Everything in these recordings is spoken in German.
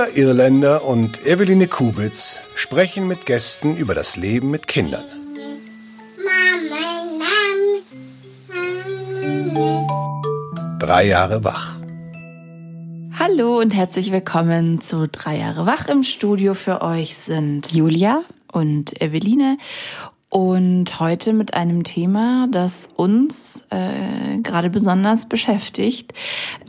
Julia Irländer und Eveline Kubitz sprechen mit Gästen über das Leben mit Kindern. Drei Jahre wach. Hallo und herzlich willkommen zu Drei Jahre wach. Im Studio für euch sind Julia und Eveline und heute mit einem Thema, das uns äh, gerade besonders beschäftigt,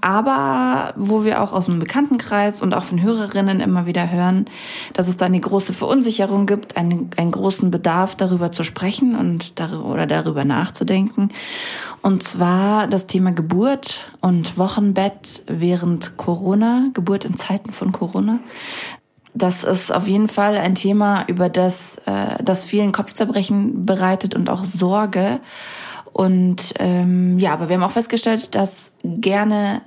aber wo wir auch aus dem Bekanntenkreis und auch von Hörerinnen immer wieder hören, dass es da eine große Verunsicherung gibt, einen, einen großen Bedarf darüber zu sprechen und darüber, oder darüber nachzudenken. Und zwar das Thema Geburt und Wochenbett während Corona, Geburt in Zeiten von Corona das ist auf jeden Fall ein Thema, über das, äh, das vielen Kopfzerbrechen bereitet und auch Sorge. Und ähm, ja, aber wir haben auch festgestellt, dass gerne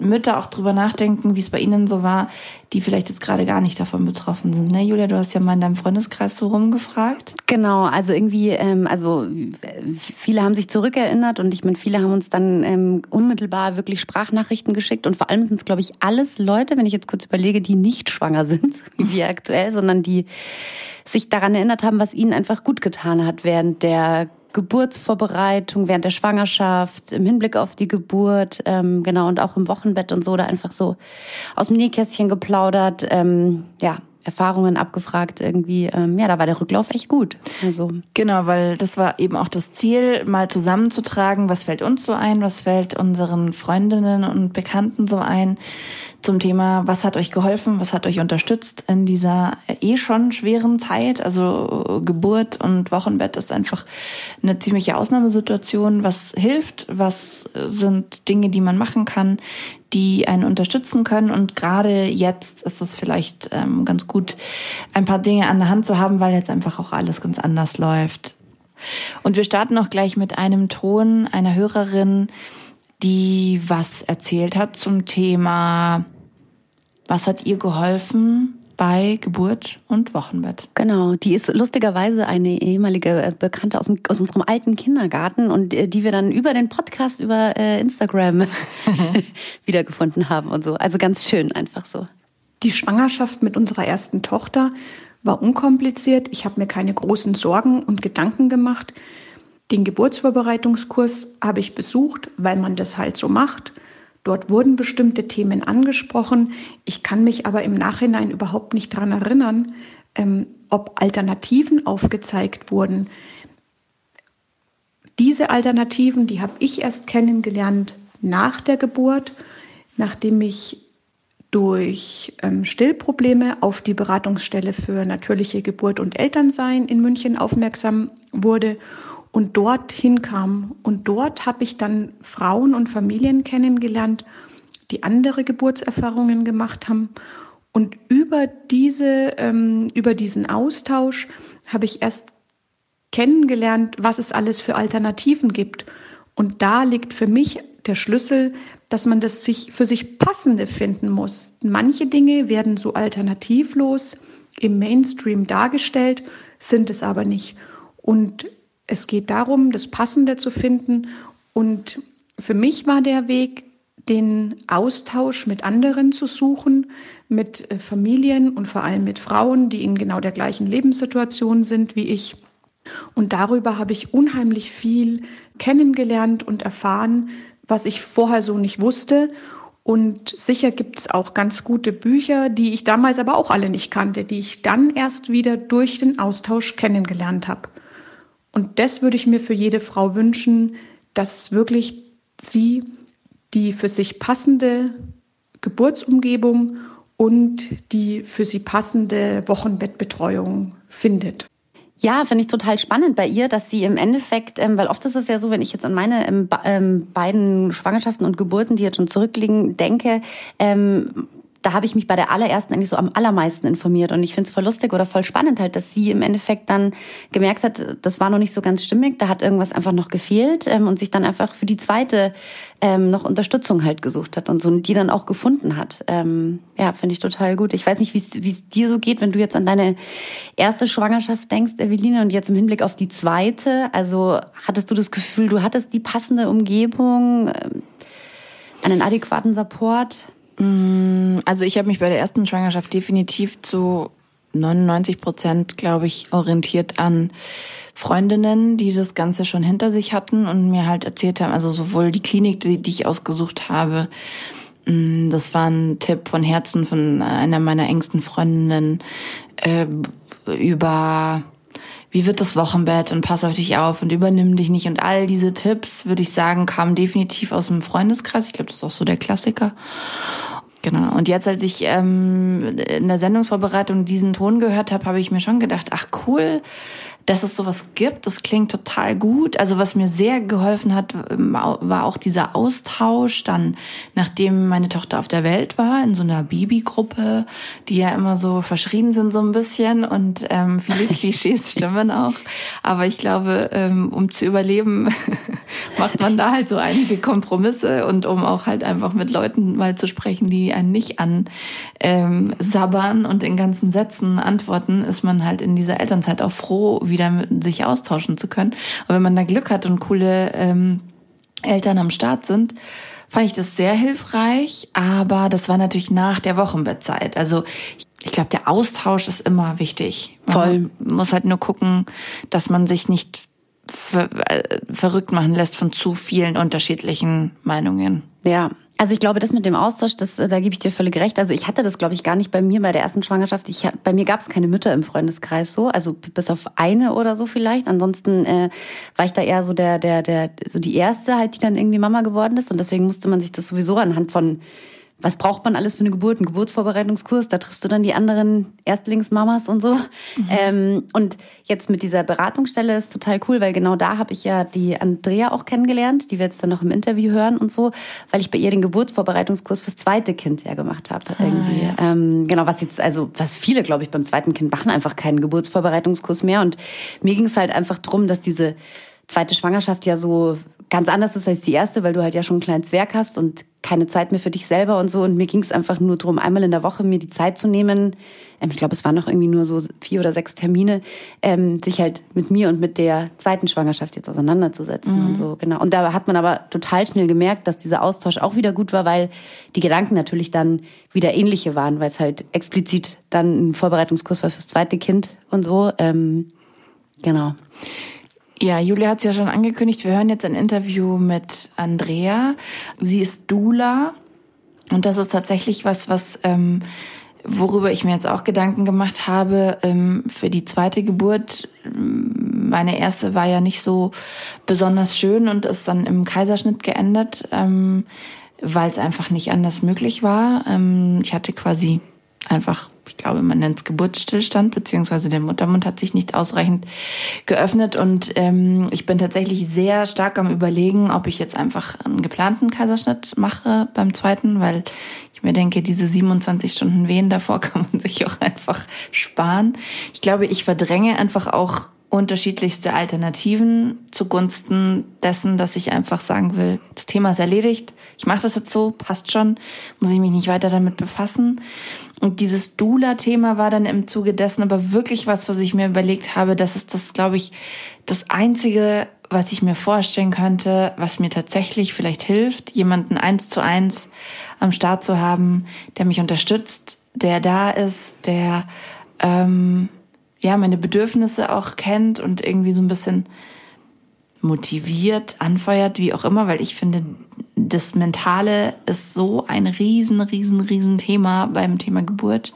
Mütter auch drüber nachdenken, wie es bei ihnen so war, die vielleicht jetzt gerade gar nicht davon betroffen sind. Ne, Julia, du hast ja mal in deinem Freundeskreis so rumgefragt. Genau, also irgendwie, ähm, also viele haben sich zurückerinnert und ich meine, viele haben uns dann ähm, unmittelbar wirklich Sprachnachrichten geschickt und vor allem sind es, glaube ich, alles Leute, wenn ich jetzt kurz überlege, die nicht schwanger sind, wie wir aktuell, sondern die sich daran erinnert haben, was ihnen einfach gut getan hat während der Geburtsvorbereitung, während der Schwangerschaft, im Hinblick auf die Geburt, ähm, genau, und auch im Wochenbett und so, da einfach so aus dem Nähkästchen geplaudert, ähm, ja, Erfahrungen abgefragt irgendwie. Ähm, ja, da war der Rücklauf echt gut. Also. Genau, weil das war eben auch das Ziel, mal zusammenzutragen, was fällt uns so ein, was fällt unseren Freundinnen und Bekannten so ein zum Thema, was hat euch geholfen, was hat euch unterstützt in dieser eh schon schweren Zeit. Also Geburt und Wochenbett ist einfach eine ziemliche Ausnahmesituation. Was hilft, was sind Dinge, die man machen kann, die einen unterstützen können. Und gerade jetzt ist es vielleicht ähm, ganz gut, ein paar Dinge an der Hand zu haben, weil jetzt einfach auch alles ganz anders läuft. Und wir starten auch gleich mit einem Ton einer Hörerin, die was erzählt hat zum Thema was hat ihr geholfen bei Geburt und Wochenbett? Genau, die ist lustigerweise eine ehemalige äh, Bekannte aus, dem, aus unserem alten Kindergarten und äh, die wir dann über den Podcast, über äh, Instagram wiedergefunden haben und so. Also ganz schön einfach so. Die Schwangerschaft mit unserer ersten Tochter war unkompliziert. Ich habe mir keine großen Sorgen und Gedanken gemacht. Den Geburtsvorbereitungskurs habe ich besucht, weil man das halt so macht. Dort wurden bestimmte Themen angesprochen. Ich kann mich aber im Nachhinein überhaupt nicht daran erinnern, ähm, ob Alternativen aufgezeigt wurden. Diese Alternativen, die habe ich erst kennengelernt nach der Geburt, nachdem ich durch ähm, Stillprobleme auf die Beratungsstelle für natürliche Geburt und Elternsein in München aufmerksam wurde und dorthin kam. Und dort habe ich dann Frauen und Familien kennengelernt, die andere Geburtserfahrungen gemacht haben. Und über, diese, ähm, über diesen Austausch habe ich erst kennengelernt, was es alles für Alternativen gibt. Und da liegt für mich der Schlüssel, dass man das sich für sich passende finden muss. Manche Dinge werden so alternativlos im Mainstream dargestellt, sind es aber nicht. Und es geht darum, das Passende zu finden. Und für mich war der Weg, den Austausch mit anderen zu suchen, mit äh, Familien und vor allem mit Frauen, die in genau der gleichen Lebenssituation sind wie ich. Und darüber habe ich unheimlich viel kennengelernt und erfahren, was ich vorher so nicht wusste. Und sicher gibt es auch ganz gute Bücher, die ich damals aber auch alle nicht kannte, die ich dann erst wieder durch den Austausch kennengelernt habe. Und das würde ich mir für jede Frau wünschen, dass wirklich sie die für sich passende Geburtsumgebung und die für sie passende Wochenbettbetreuung findet. Ja, finde ich total spannend bei ihr, dass sie im Endeffekt, ähm, weil oft ist es ja so, wenn ich jetzt an meine ähm, ähm, beiden Schwangerschaften und Geburten, die jetzt schon zurückliegen, denke, ähm, da habe ich mich bei der allerersten eigentlich so am allermeisten informiert. Und ich finde es voll lustig oder voll spannend halt, dass sie im Endeffekt dann gemerkt hat, das war noch nicht so ganz stimmig, da hat irgendwas einfach noch gefehlt ähm, und sich dann einfach für die zweite ähm, noch Unterstützung halt gesucht hat und so und die dann auch gefunden hat. Ähm, ja, finde ich total gut. Ich weiß nicht, wie es dir so geht, wenn du jetzt an deine erste Schwangerschaft denkst, Eveline, und jetzt im Hinblick auf die zweite. Also hattest du das Gefühl, du hattest die passende Umgebung, ähm, einen adäquaten Support? Mm, also ich habe mich bei der ersten Schwangerschaft definitiv zu 99 Prozent, glaube ich, orientiert an Freundinnen, die das Ganze schon hinter sich hatten und mir halt erzählt haben, also sowohl die Klinik, die, die ich ausgesucht habe, mm, das war ein Tipp von Herzen von einer meiner engsten Freundinnen äh, über wie wird das Wochenbett und pass auf dich auf und übernimm dich nicht und all diese Tipps, würde ich sagen, kamen definitiv aus dem Freundeskreis. Ich glaube, das ist auch so der Klassiker. Genau. Und jetzt, als ich ähm, in der Sendungsvorbereitung diesen Ton gehört habe, habe ich mir schon gedacht, ach cool, dass es sowas gibt. Das klingt total gut. Also was mir sehr geholfen hat, ähm, war auch dieser Austausch dann, nachdem meine Tochter auf der Welt war, in so einer Babygruppe, die ja immer so verschrien sind so ein bisschen und ähm, viele Klischees stimmen auch. Aber ich glaube, ähm, um zu überleben, macht man da halt so einige Kompromisse und um auch halt einfach mit Leuten mal zu sprechen, die einen nicht an ähm, sabbern und in ganzen Sätzen antworten, ist man halt in dieser Elternzeit auch froh, wieder mit sich austauschen zu können. Und wenn man da Glück hat und coole ähm, Eltern am Start sind, fand ich das sehr hilfreich. Aber das war natürlich nach der Wochenbettzeit. Also ich glaube, der Austausch ist immer wichtig. Man Voll. muss halt nur gucken, dass man sich nicht ver äh, verrückt machen lässt von zu vielen unterschiedlichen Meinungen. Ja, also ich glaube, das mit dem Austausch, das, da gebe ich dir völlig recht. Also ich hatte das, glaube ich, gar nicht bei mir bei der ersten Schwangerschaft. Ich, bei mir gab es keine Mütter im Freundeskreis so, also bis auf eine oder so vielleicht. Ansonsten äh, war ich da eher so der, der, der, so die erste halt, die dann irgendwie Mama geworden ist. Und deswegen musste man sich das sowieso anhand von was braucht man alles für eine Geburt, einen Geburtsvorbereitungskurs, da triffst du dann die anderen Erstlingsmamas und so. Mhm. Ähm, und jetzt mit dieser Beratungsstelle ist total cool, weil genau da habe ich ja die Andrea auch kennengelernt, die wir jetzt dann noch im Interview hören und so, weil ich bei ihr den Geburtsvorbereitungskurs fürs zweite Kind ja gemacht habe. Ah, irgendwie. Ja. Ähm, genau, was jetzt, also was viele, glaube ich, beim zweiten Kind machen einfach keinen Geburtsvorbereitungskurs mehr. Und mir ging es halt einfach drum, dass diese zweite Schwangerschaft ja so ganz anders ist als die erste, weil du halt ja schon einen kleinen Zwerg hast und keine Zeit mehr für dich selber und so. Und mir ging es einfach nur darum, einmal in der Woche mir die Zeit zu nehmen. Ähm, ich glaube, es waren noch irgendwie nur so vier oder sechs Termine, ähm, sich halt mit mir und mit der zweiten Schwangerschaft jetzt auseinanderzusetzen mhm. und so. Genau. Und da hat man aber total schnell gemerkt, dass dieser Austausch auch wieder gut war, weil die Gedanken natürlich dann wieder ähnliche waren, weil es halt explizit dann ein Vorbereitungskurs war fürs zweite Kind und so. Ähm, genau. Ja, Julia hat es ja schon angekündigt. Wir hören jetzt ein Interview mit Andrea. Sie ist Dula. Und das ist tatsächlich was, was, ähm, worüber ich mir jetzt auch Gedanken gemacht habe, ähm, für die zweite Geburt. Meine erste war ja nicht so besonders schön und ist dann im Kaiserschnitt geendet, ähm, weil es einfach nicht anders möglich war. Ähm, ich hatte quasi einfach ich glaube, man nennt es Geburtsstillstand, beziehungsweise der Muttermund hat sich nicht ausreichend geöffnet. Und ähm, ich bin tatsächlich sehr stark am Überlegen, ob ich jetzt einfach einen geplanten Kaiserschnitt mache beim zweiten, weil ich mir denke, diese 27 Stunden Wehen davor kann man sich auch einfach sparen. Ich glaube, ich verdränge einfach auch unterschiedlichste Alternativen zugunsten dessen, dass ich einfach sagen will, das Thema ist erledigt, ich mache das jetzt so, passt schon, muss ich mich nicht weiter damit befassen. Und dieses Dula-Thema war dann im Zuge dessen aber wirklich was, was ich mir überlegt habe, das ist das, glaube ich, das Einzige, was ich mir vorstellen könnte, was mir tatsächlich vielleicht hilft, jemanden eins zu eins am Start zu haben, der mich unterstützt, der da ist, der ähm, ja meine Bedürfnisse auch kennt und irgendwie so ein bisschen motiviert, anfeuert, wie auch immer, weil ich finde, das Mentale ist so ein riesen, riesen, riesen Thema beim Thema Geburt.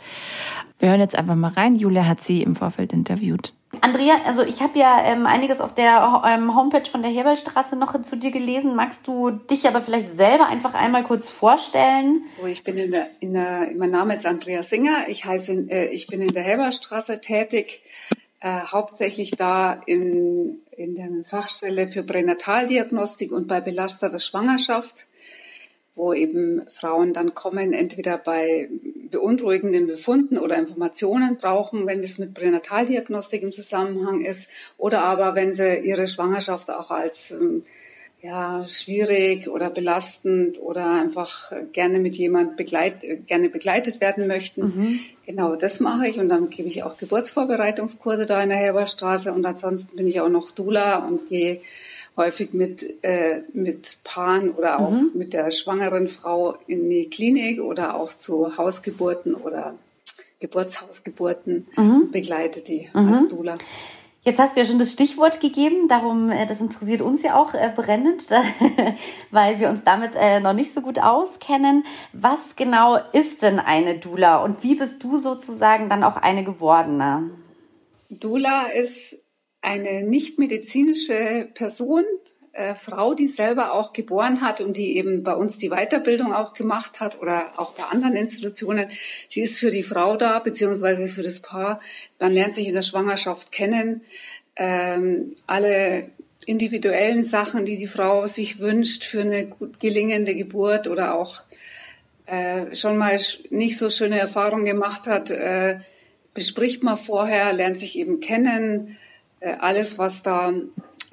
Wir hören jetzt einfach mal rein. Julia hat sie im Vorfeld interviewt. Andrea, also ich habe ja ähm, einiges auf der ähm, Homepage von der Herbelstraße noch zu dir gelesen. Magst du dich aber vielleicht selber einfach einmal kurz vorstellen? So, ich bin in der, in der mein Name ist Andrea Singer. Ich heiße, äh, ich bin in der Herbelstraße tätig, äh, hauptsächlich da in, in der Fachstelle für Pränataldiagnostik und bei belasteter Schwangerschaft wo eben Frauen dann kommen, entweder bei beunruhigenden Befunden oder Informationen brauchen, wenn es mit Pränataldiagnostik im Zusammenhang ist, oder aber wenn sie ihre Schwangerschaft auch als ähm, ja, schwierig oder belastend oder einfach gerne mit jemand begleit, gerne begleitet werden möchten. Mhm. Genau, das mache ich und dann gebe ich auch Geburtsvorbereitungskurse da in der Herberstraße und ansonsten bin ich auch noch Dula und gehe häufig mit, äh, mit Paaren oder auch mhm. mit der schwangeren Frau in die Klinik oder auch zu Hausgeburten oder Geburtshausgeburten mhm. begleite die mhm. als Dula. Jetzt hast du ja schon das Stichwort gegeben, darum, äh, das interessiert uns ja auch äh, brennend, weil wir uns damit äh, noch nicht so gut auskennen. Was genau ist denn eine Dula und wie bist du sozusagen dann auch eine gewordene? Dula ist eine nicht medizinische Person, äh, Frau, die selber auch geboren hat und die eben bei uns die Weiterbildung auch gemacht hat oder auch bei anderen Institutionen. Sie ist für die Frau da, beziehungsweise für das Paar. Man lernt sich in der Schwangerschaft kennen. Ähm, alle individuellen Sachen, die die Frau sich wünscht für eine gut gelingende Geburt oder auch äh, schon mal nicht so schöne Erfahrungen gemacht hat, äh, bespricht man vorher, lernt sich eben kennen. Äh, alles, was da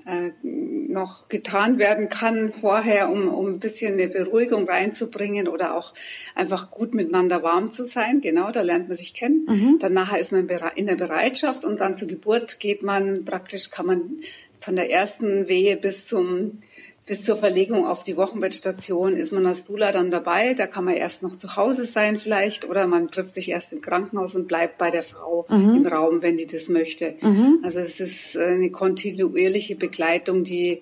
äh, noch getan werden kann vorher, um, um ein bisschen eine Beruhigung reinzubringen oder auch einfach gut miteinander warm zu sein. Genau, da lernt man sich kennen. Mhm. Dann nachher ist man in der Bereitschaft und dann zur Geburt geht man praktisch, kann man von der ersten Wehe bis zum bis zur Verlegung auf die Wochenbettstation ist man als Dula dann dabei. Da kann man erst noch zu Hause sein vielleicht oder man trifft sich erst im Krankenhaus und bleibt bei der Frau mhm. im Raum, wenn die das möchte. Mhm. Also es ist eine kontinuierliche Begleitung, die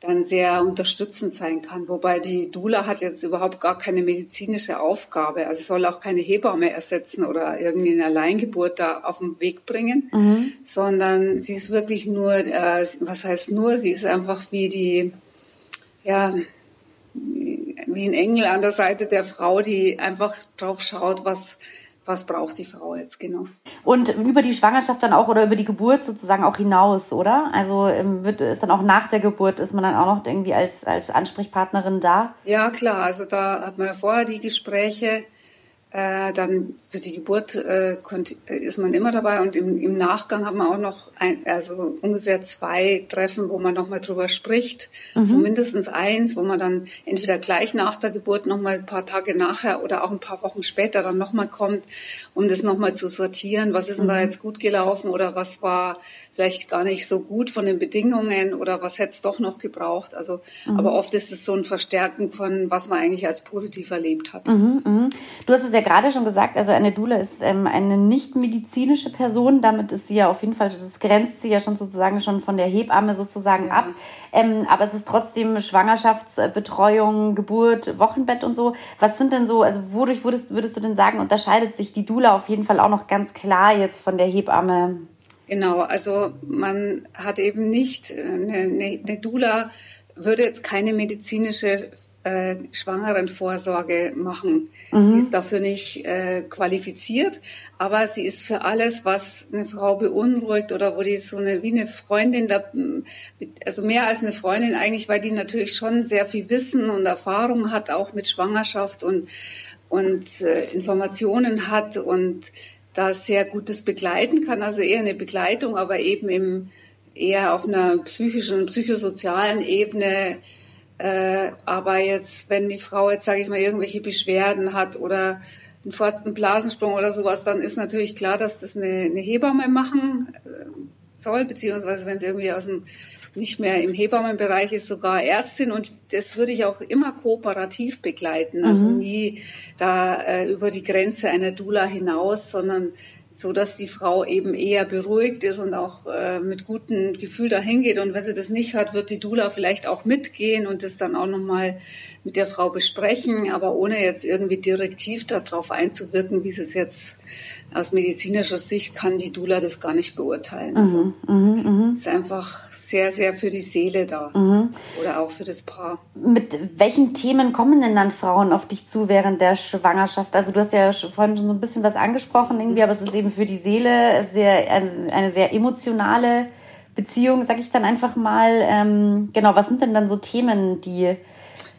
dann sehr unterstützend sein kann. Wobei die Dula hat jetzt überhaupt gar keine medizinische Aufgabe. Also soll auch keine Hebamme ersetzen oder irgendwie eine Alleingeburt da auf den Weg bringen, mhm. sondern sie ist wirklich nur, äh, was heißt nur, sie ist einfach wie die ja, wie ein Engel an der Seite der Frau, die einfach drauf schaut, was, was braucht die Frau jetzt genau. Und über die Schwangerschaft dann auch oder über die Geburt sozusagen auch hinaus, oder? Also ähm, wird ist dann auch nach der Geburt ist man dann auch noch irgendwie als als Ansprechpartnerin da? Ja klar, also da hat man ja vorher die Gespräche äh, dann für die Geburt äh, ist man immer dabei und im, im Nachgang hat man auch noch ein, also ungefähr zwei Treffen, wo man nochmal drüber spricht, mhm. also mindestens eins, wo man dann entweder gleich nach der Geburt nochmal ein paar Tage nachher oder auch ein paar Wochen später dann nochmal kommt, um das nochmal zu sortieren, was ist denn mhm. da jetzt gut gelaufen oder was war vielleicht gar nicht so gut von den Bedingungen oder was hätte es doch noch gebraucht. Also, mhm. aber oft ist es so ein Verstärken von, was man eigentlich als positiv erlebt hat. Mhm, mh. Du hast es ja gerade schon gesagt, also eine Dula ist ähm, eine nicht medizinische Person. Damit ist sie ja auf jeden Fall, das grenzt sie ja schon sozusagen schon von der Hebamme sozusagen ja. ab. Ähm, aber es ist trotzdem Schwangerschaftsbetreuung, Geburt, Wochenbett und so. Was sind denn so, also wodurch würdest, würdest du denn sagen, unterscheidet sich die Dula auf jeden Fall auch noch ganz klar jetzt von der Hebamme? Genau, also man hat eben nicht, äh, eine, eine Dula würde jetzt keine medizinische äh, Schwangerenvorsorge machen. Mhm. Die ist dafür nicht äh, qualifiziert, aber sie ist für alles, was eine Frau beunruhigt oder wo die so eine wie eine Freundin, da, also mehr als eine Freundin eigentlich, weil die natürlich schon sehr viel Wissen und Erfahrung hat, auch mit Schwangerschaft und und äh, Informationen hat und da sehr gutes begleiten kann, also eher eine Begleitung, aber eben im, eher auf einer psychischen, psychosozialen Ebene. Äh, aber jetzt, wenn die Frau jetzt, sage ich mal, irgendwelche Beschwerden hat oder einen Blasensprung oder sowas, dann ist natürlich klar, dass das eine, eine Hebamme machen äh, soll, beziehungsweise wenn sie irgendwie aus dem nicht mehr im Hebammenbereich ist, sogar Ärztin und das würde ich auch immer kooperativ begleiten, also mhm. nie da äh, über die Grenze einer Dula hinaus, sondern so dass die Frau eben eher beruhigt ist und auch äh, mit gutem Gefühl dahin geht. Und wenn sie das nicht hat, wird die Dula vielleicht auch mitgehen und das dann auch nochmal mit der Frau besprechen, aber ohne jetzt irgendwie direktiv darauf einzuwirken, wie sie es jetzt aus medizinischer Sicht kann die Dula das gar nicht beurteilen. Mhm, also mhm, mh, ist einfach sehr, sehr für die Seele da mhm. oder auch für das Paar. Mit welchen Themen kommen denn dann Frauen auf dich zu während der Schwangerschaft? Also du hast ja vorhin schon so ein bisschen was angesprochen irgendwie, aber es ist eben für die Seele sehr, eine sehr emotionale Beziehung, sag ich dann einfach mal. Ähm, genau, was sind denn dann so Themen, die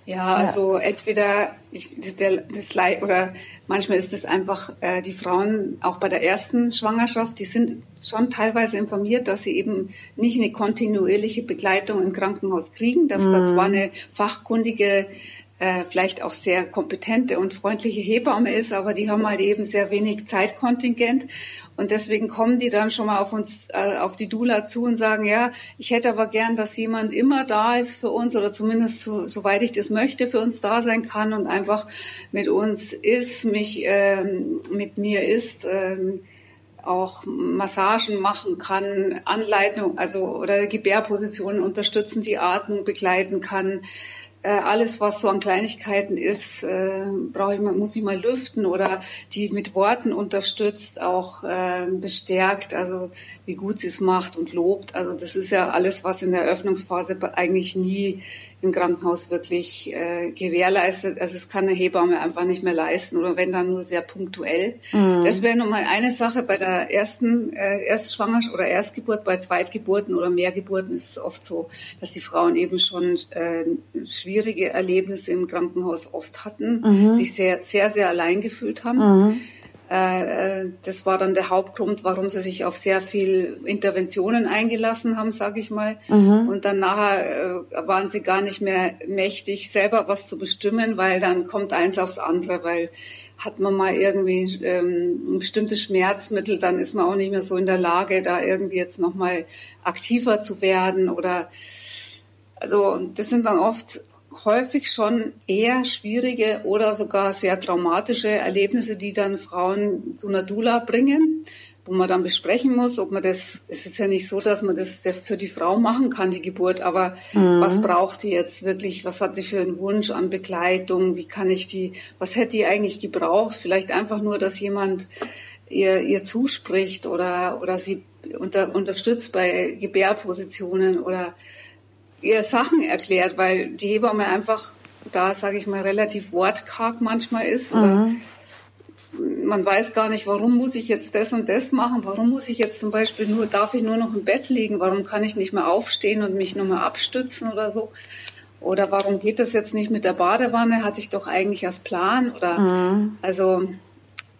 Ja, also entweder ich, der, das Leid oder manchmal ist es einfach äh, die Frauen auch bei der ersten Schwangerschaft, die sind schon teilweise informiert, dass sie eben nicht eine kontinuierliche Begleitung im Krankenhaus kriegen, dass mhm. da zwar eine fachkundige äh, vielleicht auch sehr kompetente und freundliche Hebamme ist, aber die haben halt eben sehr wenig Zeitkontingent und deswegen kommen die dann schon mal auf uns, äh, auf die Dula zu und sagen, ja, ich hätte aber gern, dass jemand immer da ist für uns oder zumindest so, soweit ich das möchte, für uns da sein kann und einfach mit uns ist, mich ähm, mit mir ist. Ähm, auch Massagen machen kann, Anleitung, also oder Gebärpositionen unterstützen, die Atmung begleiten kann, äh, alles, was so an Kleinigkeiten ist, äh, brauche ich mal, muss ich mal lüften oder die mit Worten unterstützt, auch äh, bestärkt, also wie gut sie es macht und lobt. Also das ist ja alles, was in der Eröffnungsphase eigentlich nie im Krankenhaus wirklich äh, gewährleistet. Also es kann eine Hebamme einfach nicht mehr leisten oder wenn dann nur sehr punktuell. Mhm. Das wäre nochmal eine Sache bei der ersten äh, Erstschwangerschaft oder Erstgeburt. Bei Zweitgeburten oder Mehrgeburten ist es oft so, dass die Frauen eben schon äh, schwierige Erlebnisse im Krankenhaus oft hatten, mhm. sich sehr, sehr, sehr allein gefühlt haben. Mhm. Äh, äh, das war dann der Hauptgrund, warum sie sich auf sehr viel Interventionen eingelassen haben, sage ich mal. Mhm. Und dann nachher äh, waren sie gar nicht mehr mächtig, selber was zu bestimmen, weil dann kommt eins aufs andere, weil hat man mal irgendwie ähm, ein bestimmtes Schmerzmittel, dann ist man auch nicht mehr so in der Lage, da irgendwie jetzt nochmal aktiver zu werden oder also das sind dann oft häufig schon eher schwierige oder sogar sehr traumatische Erlebnisse, die dann Frauen zu einer Dula bringen, wo man dann besprechen muss, ob man das, es ist ja nicht so, dass man das für die Frau machen kann, die Geburt, aber mhm. was braucht die jetzt wirklich, was hat sie für einen Wunsch an Begleitung, wie kann ich die, was hätte die eigentlich gebraucht, vielleicht einfach nur, dass jemand ihr, ihr zuspricht oder, oder sie unter, unterstützt bei Gebärpositionen oder ihr Sachen erklärt, weil die Hebamme einfach da, sage ich mal, relativ wortkarg manchmal ist. Mhm. man weiß gar nicht, warum muss ich jetzt das und das machen? Warum muss ich jetzt zum Beispiel nur, darf ich nur noch im Bett liegen? Warum kann ich nicht mehr aufstehen und mich nochmal abstützen oder so? Oder warum geht das jetzt nicht mit der Badewanne? Hatte ich doch eigentlich als Plan? Oder mhm. also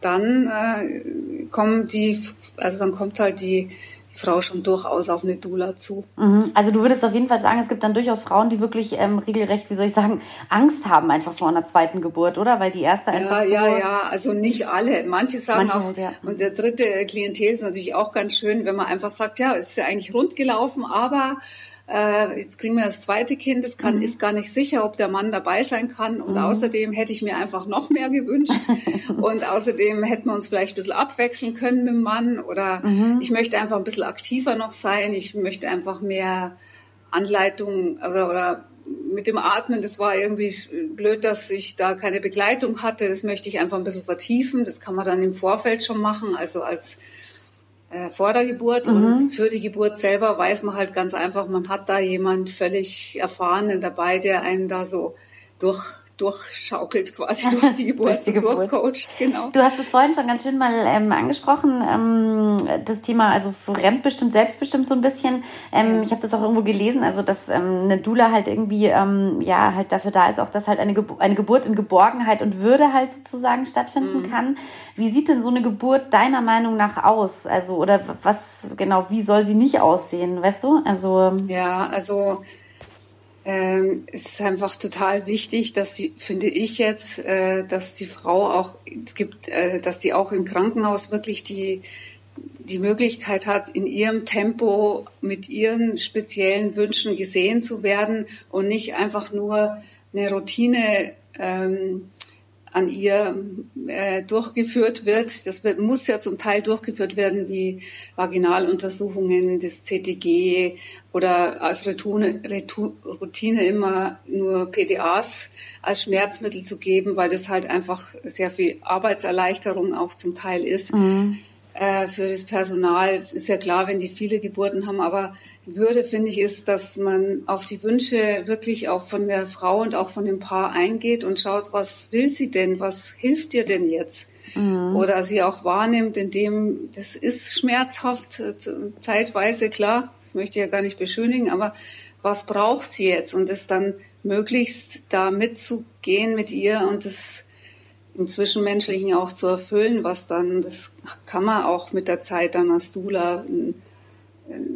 dann äh, kommen die, also dann kommt halt die Frau schon durchaus auf eine Dula zu. Mhm. Also du würdest auf jeden Fall sagen, es gibt dann durchaus Frauen, die wirklich ähm, regelrecht, wie soll ich sagen, Angst haben einfach vor einer zweiten Geburt, oder? Weil die erste einfach ja, so... Ja, ja, also nicht alle. Manche sagen Manche auch, halt, ja. und der dritte Klientel ist natürlich auch ganz schön, wenn man einfach sagt, ja, es ist ja eigentlich rund gelaufen, aber äh, jetzt kriegen wir das zweite Kind, es kann, mhm. ist gar nicht sicher, ob der Mann dabei sein kann. Und mhm. außerdem hätte ich mir einfach noch mehr gewünscht. und außerdem hätten wir uns vielleicht ein bisschen abwechseln können mit dem Mann. Oder mhm. ich möchte einfach ein bisschen aktiver noch sein. Ich möchte einfach mehr Anleitung also, oder mit dem Atmen, das war irgendwie blöd, dass ich da keine Begleitung hatte. Das möchte ich einfach ein bisschen vertiefen. Das kann man dann im Vorfeld schon machen, also als äh, vor der Geburt mhm. und für die Geburt selber weiß man halt ganz einfach, man hat da jemand völlig Erfahrenen dabei, der einem da so durch durchschaukelt quasi durch die Geburt, die Geburt. durchcoacht, genau. Du hast es vorhin schon ganz schön mal ähm, angesprochen, ähm, das Thema also fremdbestimmt, selbstbestimmt so ein bisschen. Ähm. Ich habe das auch irgendwo gelesen, also dass ähm, eine Dula halt irgendwie ähm, ja halt dafür da ist, auch dass halt eine, Ge eine Geburt in Geborgenheit und Würde halt sozusagen stattfinden mhm. kann. Wie sieht denn so eine Geburt deiner Meinung nach aus? Also oder was genau, wie soll sie nicht aussehen, weißt du? Also ja, also ähm, es ist einfach total wichtig, dass die, finde ich jetzt, äh, dass die Frau auch, es gibt, äh, dass die auch im Krankenhaus wirklich die, die Möglichkeit hat, in ihrem Tempo mit ihren speziellen Wünschen gesehen zu werden und nicht einfach nur eine Routine ähm, an ihr äh, durchgeführt wird. Das wird, muss ja zum Teil durchgeführt werden, wie Vaginaluntersuchungen, das CTG oder als Routine, Routine immer nur PDAs als Schmerzmittel zu geben, weil das halt einfach sehr viel Arbeitserleichterung auch zum Teil ist. Mhm. Äh, für das Personal ist ja klar, wenn die viele Geburten haben, aber Würde finde ich ist, dass man auf die Wünsche wirklich auch von der Frau und auch von dem Paar eingeht und schaut, was will sie denn, was hilft dir denn jetzt? Mhm. Oder sie auch wahrnimmt, indem das ist schmerzhaft, äh, zeitweise klar, das möchte ich ja gar nicht beschönigen, aber was braucht sie jetzt? Und es dann möglichst da mitzugehen mit ihr und das im Zwischenmenschlichen auch zu erfüllen, was dann, das kann man auch mit der Zeit dann als Dula.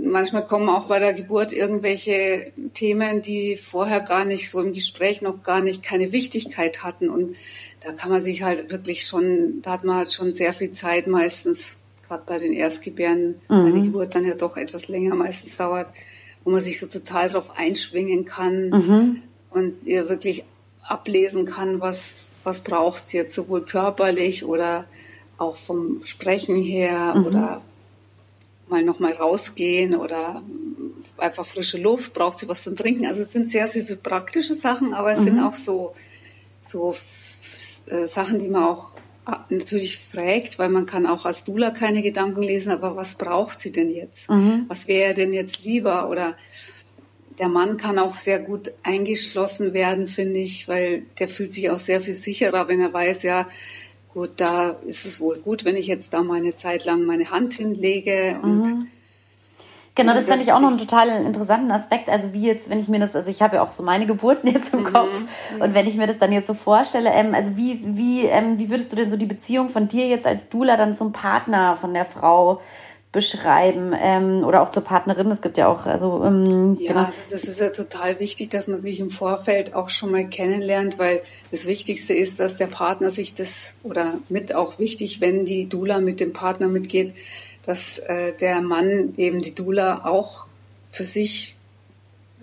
Manchmal kommen auch bei der Geburt irgendwelche Themen, die vorher gar nicht so im Gespräch noch gar nicht keine Wichtigkeit hatten. Und da kann man sich halt wirklich schon, da hat man halt schon sehr viel Zeit meistens, gerade bei den Erstgebären, mhm. weil die Geburt dann ja doch etwas länger meistens dauert, wo man sich so total drauf einschwingen kann mhm. und ihr wirklich ablesen kann, was, was braucht sie jetzt sowohl körperlich oder auch vom Sprechen her mhm. oder mal noch mal rausgehen oder einfach frische Luft, braucht sie was zum Trinken. Also es sind sehr, sehr viele praktische Sachen, aber es mhm. sind auch so, so äh, Sachen, die man auch äh, natürlich fragt, weil man kann auch als Dula keine Gedanken lesen, aber was braucht sie denn jetzt? Mhm. Was wäre denn jetzt lieber? Oder der Mann kann auch sehr gut eingeschlossen werden, finde ich, weil der fühlt sich auch sehr viel sicherer, wenn er weiß, ja, gut, da ist es wohl gut, wenn ich jetzt da meine Zeit lang meine Hand hinlege und mhm. Genau, das, fand ich auch noch einen total interessanten Aspekt. Also wie jetzt, wenn ich mir das, also ich habe ja auch so meine Geburten jetzt im mhm. Kopf und wenn ich mir das dann jetzt so vorstelle, ähm, also wie wie ähm, wie würdest du denn so die Beziehung von dir jetzt als Dula dann zum Partner von der Frau beschreiben ähm, oder auch zur Partnerin. Es gibt ja auch, also ähm, ja, genau. also das ist ja total wichtig, dass man sich im Vorfeld auch schon mal kennenlernt, weil das Wichtigste ist, dass der Partner sich das oder mit auch wichtig, wenn die Dula mit dem Partner mitgeht, dass äh, der Mann eben die Dula auch für sich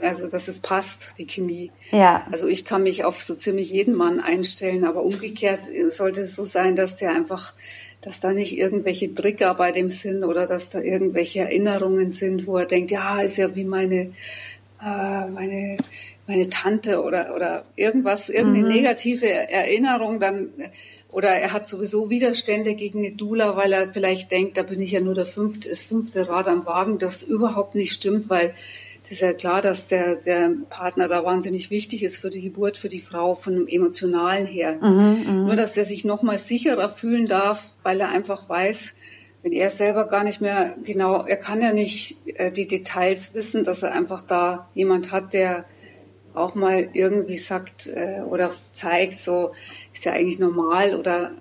also dass es passt, die Chemie. Ja. Also ich kann mich auf so ziemlich jeden Mann einstellen, aber umgekehrt sollte es so sein, dass der einfach dass da nicht irgendwelche Trigger bei dem sind oder dass da irgendwelche Erinnerungen sind, wo er denkt, ja, ist ja wie meine, äh, meine, meine Tante oder, oder irgendwas, irgendeine mhm. negative Erinnerung dann, oder er hat sowieso Widerstände gegen eine Dula, weil er vielleicht denkt, da bin ich ja nur der fünfte, das fünfte Rad am Wagen, das überhaupt nicht stimmt, weil ist ja klar, dass der, der Partner da wahnsinnig wichtig ist für die Geburt, für die Frau von dem Emotionalen her. Mhm, mhm. Nur, dass der sich nochmal sicherer fühlen darf, weil er einfach weiß, wenn er selber gar nicht mehr genau, er kann ja nicht äh, die Details wissen, dass er einfach da jemand hat, der auch mal irgendwie sagt äh, oder zeigt, so ist ja eigentlich normal oder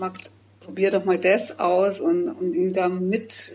macht, probier doch mal das aus und, und ihn da mit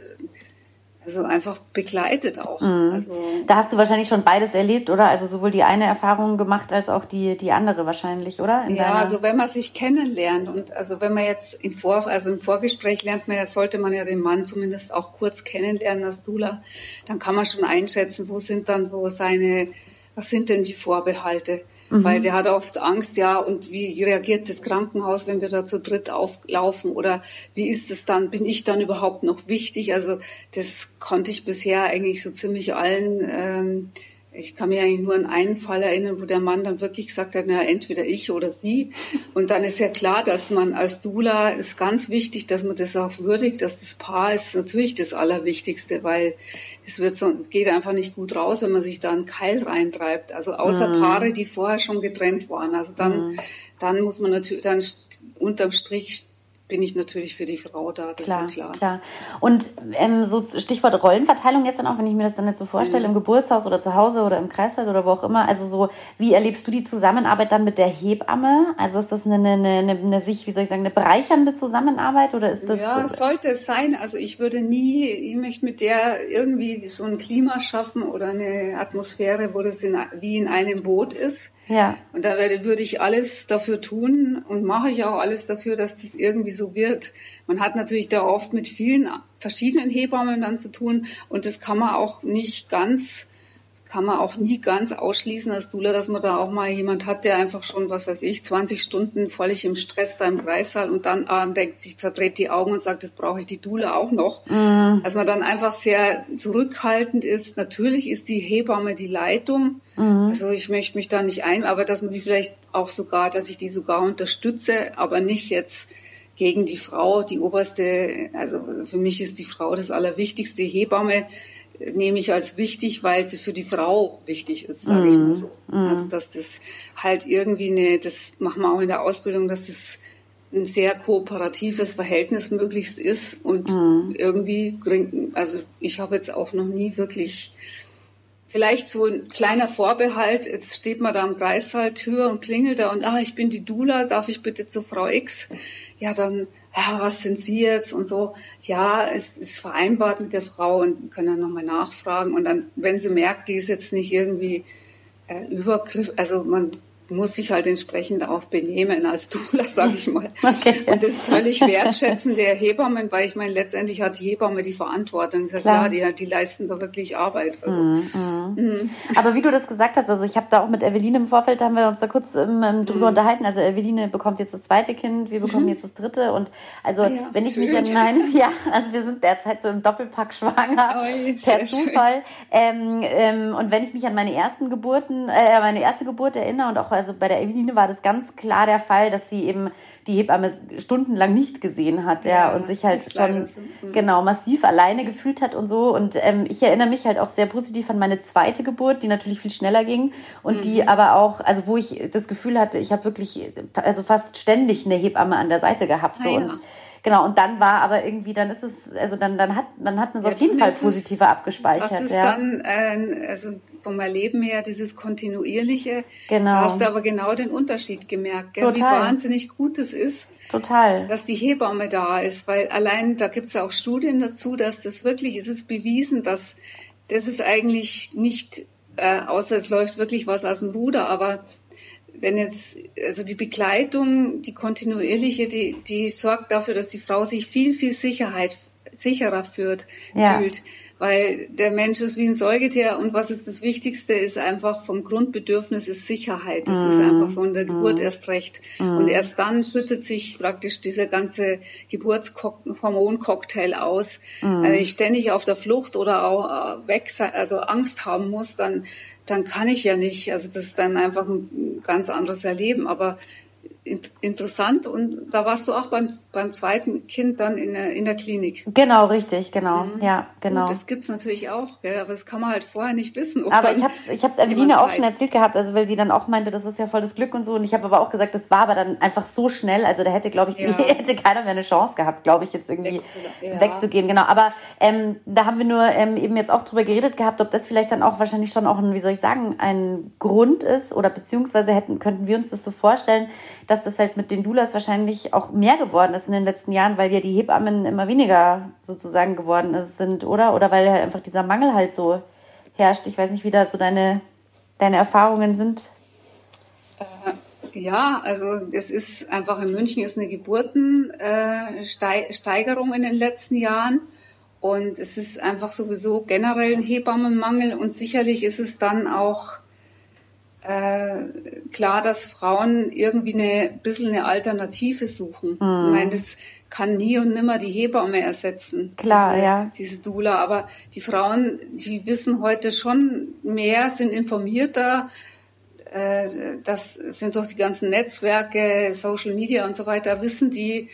also einfach begleitet auch. Mhm. Also da hast du wahrscheinlich schon beides erlebt, oder? Also sowohl die eine Erfahrung gemacht als auch die die andere wahrscheinlich, oder? In ja, also wenn man sich kennenlernt und also wenn man jetzt im Vor also im Vorgespräch lernt man ja, sollte man ja den Mann zumindest auch kurz kennenlernen als Dula, dann kann man schon einschätzen, wo sind dann so seine was sind denn die Vorbehalte? Mhm. Weil der hat oft Angst, ja, und wie reagiert das Krankenhaus, wenn wir da zu dritt auflaufen? Oder wie ist es dann, bin ich dann überhaupt noch wichtig? Also das konnte ich bisher eigentlich so ziemlich allen ähm, ich kann mich eigentlich nur an einen Fall erinnern, wo der Mann dann wirklich gesagt hat, na, entweder ich oder sie. Und dann ist ja klar, dass man als Dula ist ganz wichtig, dass man das auch würdigt, dass das Paar ist natürlich das Allerwichtigste, weil es wird so, es geht einfach nicht gut raus, wenn man sich da einen Keil reintreibt. Also außer mhm. Paare, die vorher schon getrennt waren. Also dann, mhm. dann muss man natürlich, dann unterm Strich bin ich natürlich für die Frau da, das klar, ist ja klar. klar. Und ähm, so Stichwort Rollenverteilung jetzt dann auch, wenn ich mir das dann jetzt so vorstelle, mhm. im Geburtshaus oder zu Hause oder im Kreißsaal oder wo auch immer, also so, wie erlebst du die Zusammenarbeit dann mit der Hebamme? Also ist das eine, eine, eine, eine sich, wie soll ich sagen, eine bereichernde Zusammenarbeit oder ist das? Ja, sollte es sein. Also ich würde nie, ich möchte mit der irgendwie so ein Klima schaffen oder eine Atmosphäre, wo das in, wie in einem Boot ist. Ja. Und da werde, würde ich alles dafür tun und mache ich auch alles dafür, dass das irgendwie so wird. Man hat natürlich da oft mit vielen verschiedenen Hebammen dann zu tun und das kann man auch nicht ganz kann man auch nie ganz ausschließen als Dula, dass man da auch mal jemand hat, der einfach schon, was weiß ich, 20 Stunden völlig im Stress da im Kreissaal und dann ah, denkt sich, verdreht die Augen und sagt, das brauche ich die Dula auch noch. Mhm. Dass man dann einfach sehr zurückhaltend ist. Natürlich ist die Hebamme die Leitung. Mhm. Also ich möchte mich da nicht ein, aber dass man die vielleicht auch sogar, dass ich die sogar unterstütze, aber nicht jetzt gegen die Frau, die oberste, also für mich ist die Frau das Allerwichtigste. Hebamme nehme ich als wichtig, weil sie für die Frau wichtig ist, sage ich mal so. Mm. Also dass das halt irgendwie eine, das machen wir auch in der Ausbildung, dass das ein sehr kooperatives Verhältnis möglichst ist und mm. irgendwie, also ich habe jetzt auch noch nie wirklich vielleicht so ein kleiner Vorbehalt, jetzt steht man da am Kreissaaltür und klingelt da und ah, ich bin die Dula, darf ich bitte zu Frau X? Ja, dann, ja, was sind Sie jetzt und so. Ja, es ist vereinbart mit der Frau und können dann nochmal nachfragen und dann, wenn sie merkt, die ist jetzt nicht irgendwie äh, Übergriff, also man muss sich halt entsprechend auch benehmen als Dula, sage ich mal. Okay. Und das ist völlig wertschätzend der Hebammen, weil ich meine, letztendlich hat die Hebamme die Verantwortung. Ist ja klar, klar die, die leisten da wirklich Arbeit. Also, mm, mm. Mm. Aber wie du das gesagt hast, also ich habe da auch mit Eveline im Vorfeld, haben wir uns da kurz ähm, ähm drüber mhm. unterhalten. Also Eveline bekommt jetzt das zweite Kind, wir bekommen mhm. jetzt das dritte. Und also ja, wenn ich schön. mich an meine, ja, also wir sind derzeit so im Doppelpack schwanger, oh, per Zufall. Ähm, ähm, und wenn ich mich an meine ersten Geburten, äh, meine erste Geburt erinnere und auch also bei der Eveline war das ganz klar der Fall, dass sie eben die Hebamme stundenlang nicht gesehen hat, ja, ja und sich halt schon. Mhm. genau massiv alleine gefühlt hat und so. Und ähm, ich erinnere mich halt auch sehr positiv an meine zweite Geburt, die natürlich viel schneller ging und mhm. die aber auch, also wo ich das Gefühl hatte, ich habe wirklich also fast ständig eine Hebamme an der Seite gehabt so ah, ja. und Genau, und dann war aber irgendwie, dann ist es, also dann, dann hat, man hat man es ja, auf jeden Fall positiver es, abgespeichert. Das ist ja. dann, äh, also vom Erleben her, dieses kontinuierliche. Genau. Da hast du aber genau den Unterschied gemerkt, gell? wie wahnsinnig gut es ist. Total. Dass die Hebamme da ist, weil allein, da gibt es auch Studien dazu, dass das wirklich, es ist bewiesen, dass das ist eigentlich nicht, äh, außer es läuft wirklich was aus dem Ruder, aber wenn jetzt, also die Begleitung, die kontinuierliche, die, die sorgt dafür, dass die Frau sich viel, viel Sicherheit, sicherer führt, ja. fühlt weil der Mensch ist wie ein Säugetier und was ist das Wichtigste, ist einfach vom Grundbedürfnis ist Sicherheit. Das mm. ist einfach so in der Geburt mm. erst recht. Mm. Und erst dann schüttet sich praktisch dieser ganze Geburtshormoncocktail aus. Mm. Wenn ich ständig auf der Flucht oder auch äh, weg sein, also Angst haben muss, dann dann kann ich ja nicht. Also das ist dann einfach ein ganz anderes Erleben. Aber interessant und da warst du auch beim, beim zweiten Kind dann in der, in der Klinik. Genau, richtig, genau, mhm. ja, genau. Und das gibt's natürlich auch, gell? aber das kann man halt vorher nicht wissen. aber ich habe ich hab's Eveline auch schon erzählt gehabt, also weil sie dann auch meinte, das ist ja voll das Glück und so und ich habe aber auch gesagt, das war aber dann einfach so schnell, also da hätte, glaube ich, ja. hätte keiner mehr eine Chance gehabt, glaube ich, jetzt irgendwie ja. wegzugehen, genau. Aber ähm, da haben wir nur ähm, eben jetzt auch drüber geredet gehabt, ob das vielleicht dann auch wahrscheinlich schon auch ein, wie soll ich sagen, ein Grund ist oder beziehungsweise hätten, könnten wir uns das so vorstellen, dass das halt mit den Doulas wahrscheinlich auch mehr geworden ist in den letzten Jahren, weil ja die Hebammen immer weniger sozusagen geworden sind, oder? Oder weil halt einfach dieser Mangel halt so herrscht. Ich weiß nicht, wie da so deine, deine Erfahrungen sind. Äh, ja, also es ist einfach in München ist eine Geburtensteigerung äh, in den letzten Jahren. Und es ist einfach sowieso generell ein Hebammenmangel und sicherlich ist es dann auch äh, klar, dass Frauen irgendwie eine bisschen eine Alternative suchen. Mhm. Ich meine, das kann nie und nimmer die Hebamme ersetzen. Klar, diese, ja. Diese Dula. Aber die Frauen, die wissen heute schon mehr, sind informierter. Äh, das sind durch die ganzen Netzwerke, Social Media und so weiter, wissen die,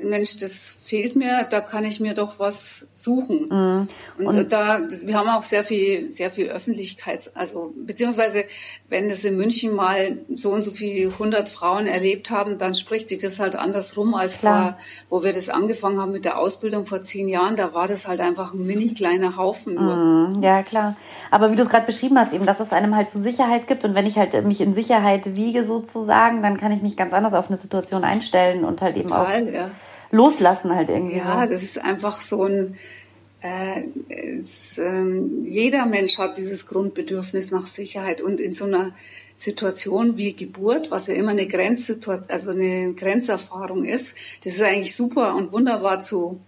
Mensch, das fehlt mir, da kann ich mir doch was suchen. Mhm. Und, und, da, wir haben auch sehr viel, sehr viel Öffentlichkeit, also beziehungsweise wenn es in München mal so und so viele hundert Frauen erlebt haben, dann spricht sich das halt andersrum als Klar. vor, wo wir das angefangen haben mit der Ausbildung vor zehn Jahren. Da war das halt einfach ein mini kleiner Haufen. Nur. Mhm. Ja klar. Aber wie du es gerade beschrieben hast, eben, dass es einem halt so Sicherheit gibt und wenn ich halt mich in Sicherheit wiege sozusagen, dann kann ich mich ganz anders auf eine Situation einstellen und halt Total, eben auch. Ja loslassen halt irgendwie. Ja, das ist einfach so ein, äh, es, ähm, jeder Mensch hat dieses Grundbedürfnis nach Sicherheit und in so einer Situation wie Geburt, was ja immer eine Grenzsituation, also eine Grenzerfahrung ist, das ist eigentlich super und wunderbar zu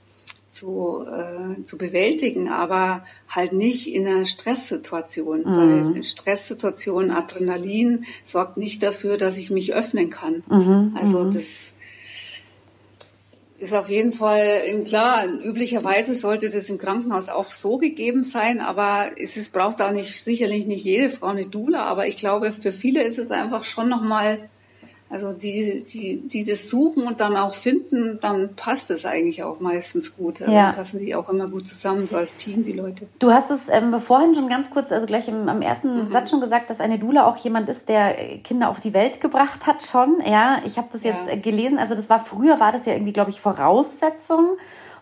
zu, äh, zu bewältigen, aber halt nicht in einer Stresssituation, mhm. weil Stresssituation, Adrenalin sorgt nicht dafür, dass ich mich öffnen kann. Mhm, also mhm. das ist auf jeden Fall klar. Üblicherweise sollte das im Krankenhaus auch so gegeben sein, aber es ist, braucht auch nicht sicherlich nicht jede Frau eine Dula. Aber ich glaube, für viele ist es einfach schon noch mal Also die, die, die das suchen und dann auch finden, dann passt es eigentlich auch meistens gut. Also ja. Dann passen die auch immer gut zusammen, so als Team, die Leute. Du hast es ähm, vorhin schon ganz kurz, also gleich im, am ersten mhm. Satz schon gesagt, dass eine Dula auch jemand ist, der Kinder auf die Welt gebracht hat schon. Ja, ich habe das jetzt ja. gelesen. Also das war früher war das ja irgendwie, glaube ich, Voraussetzung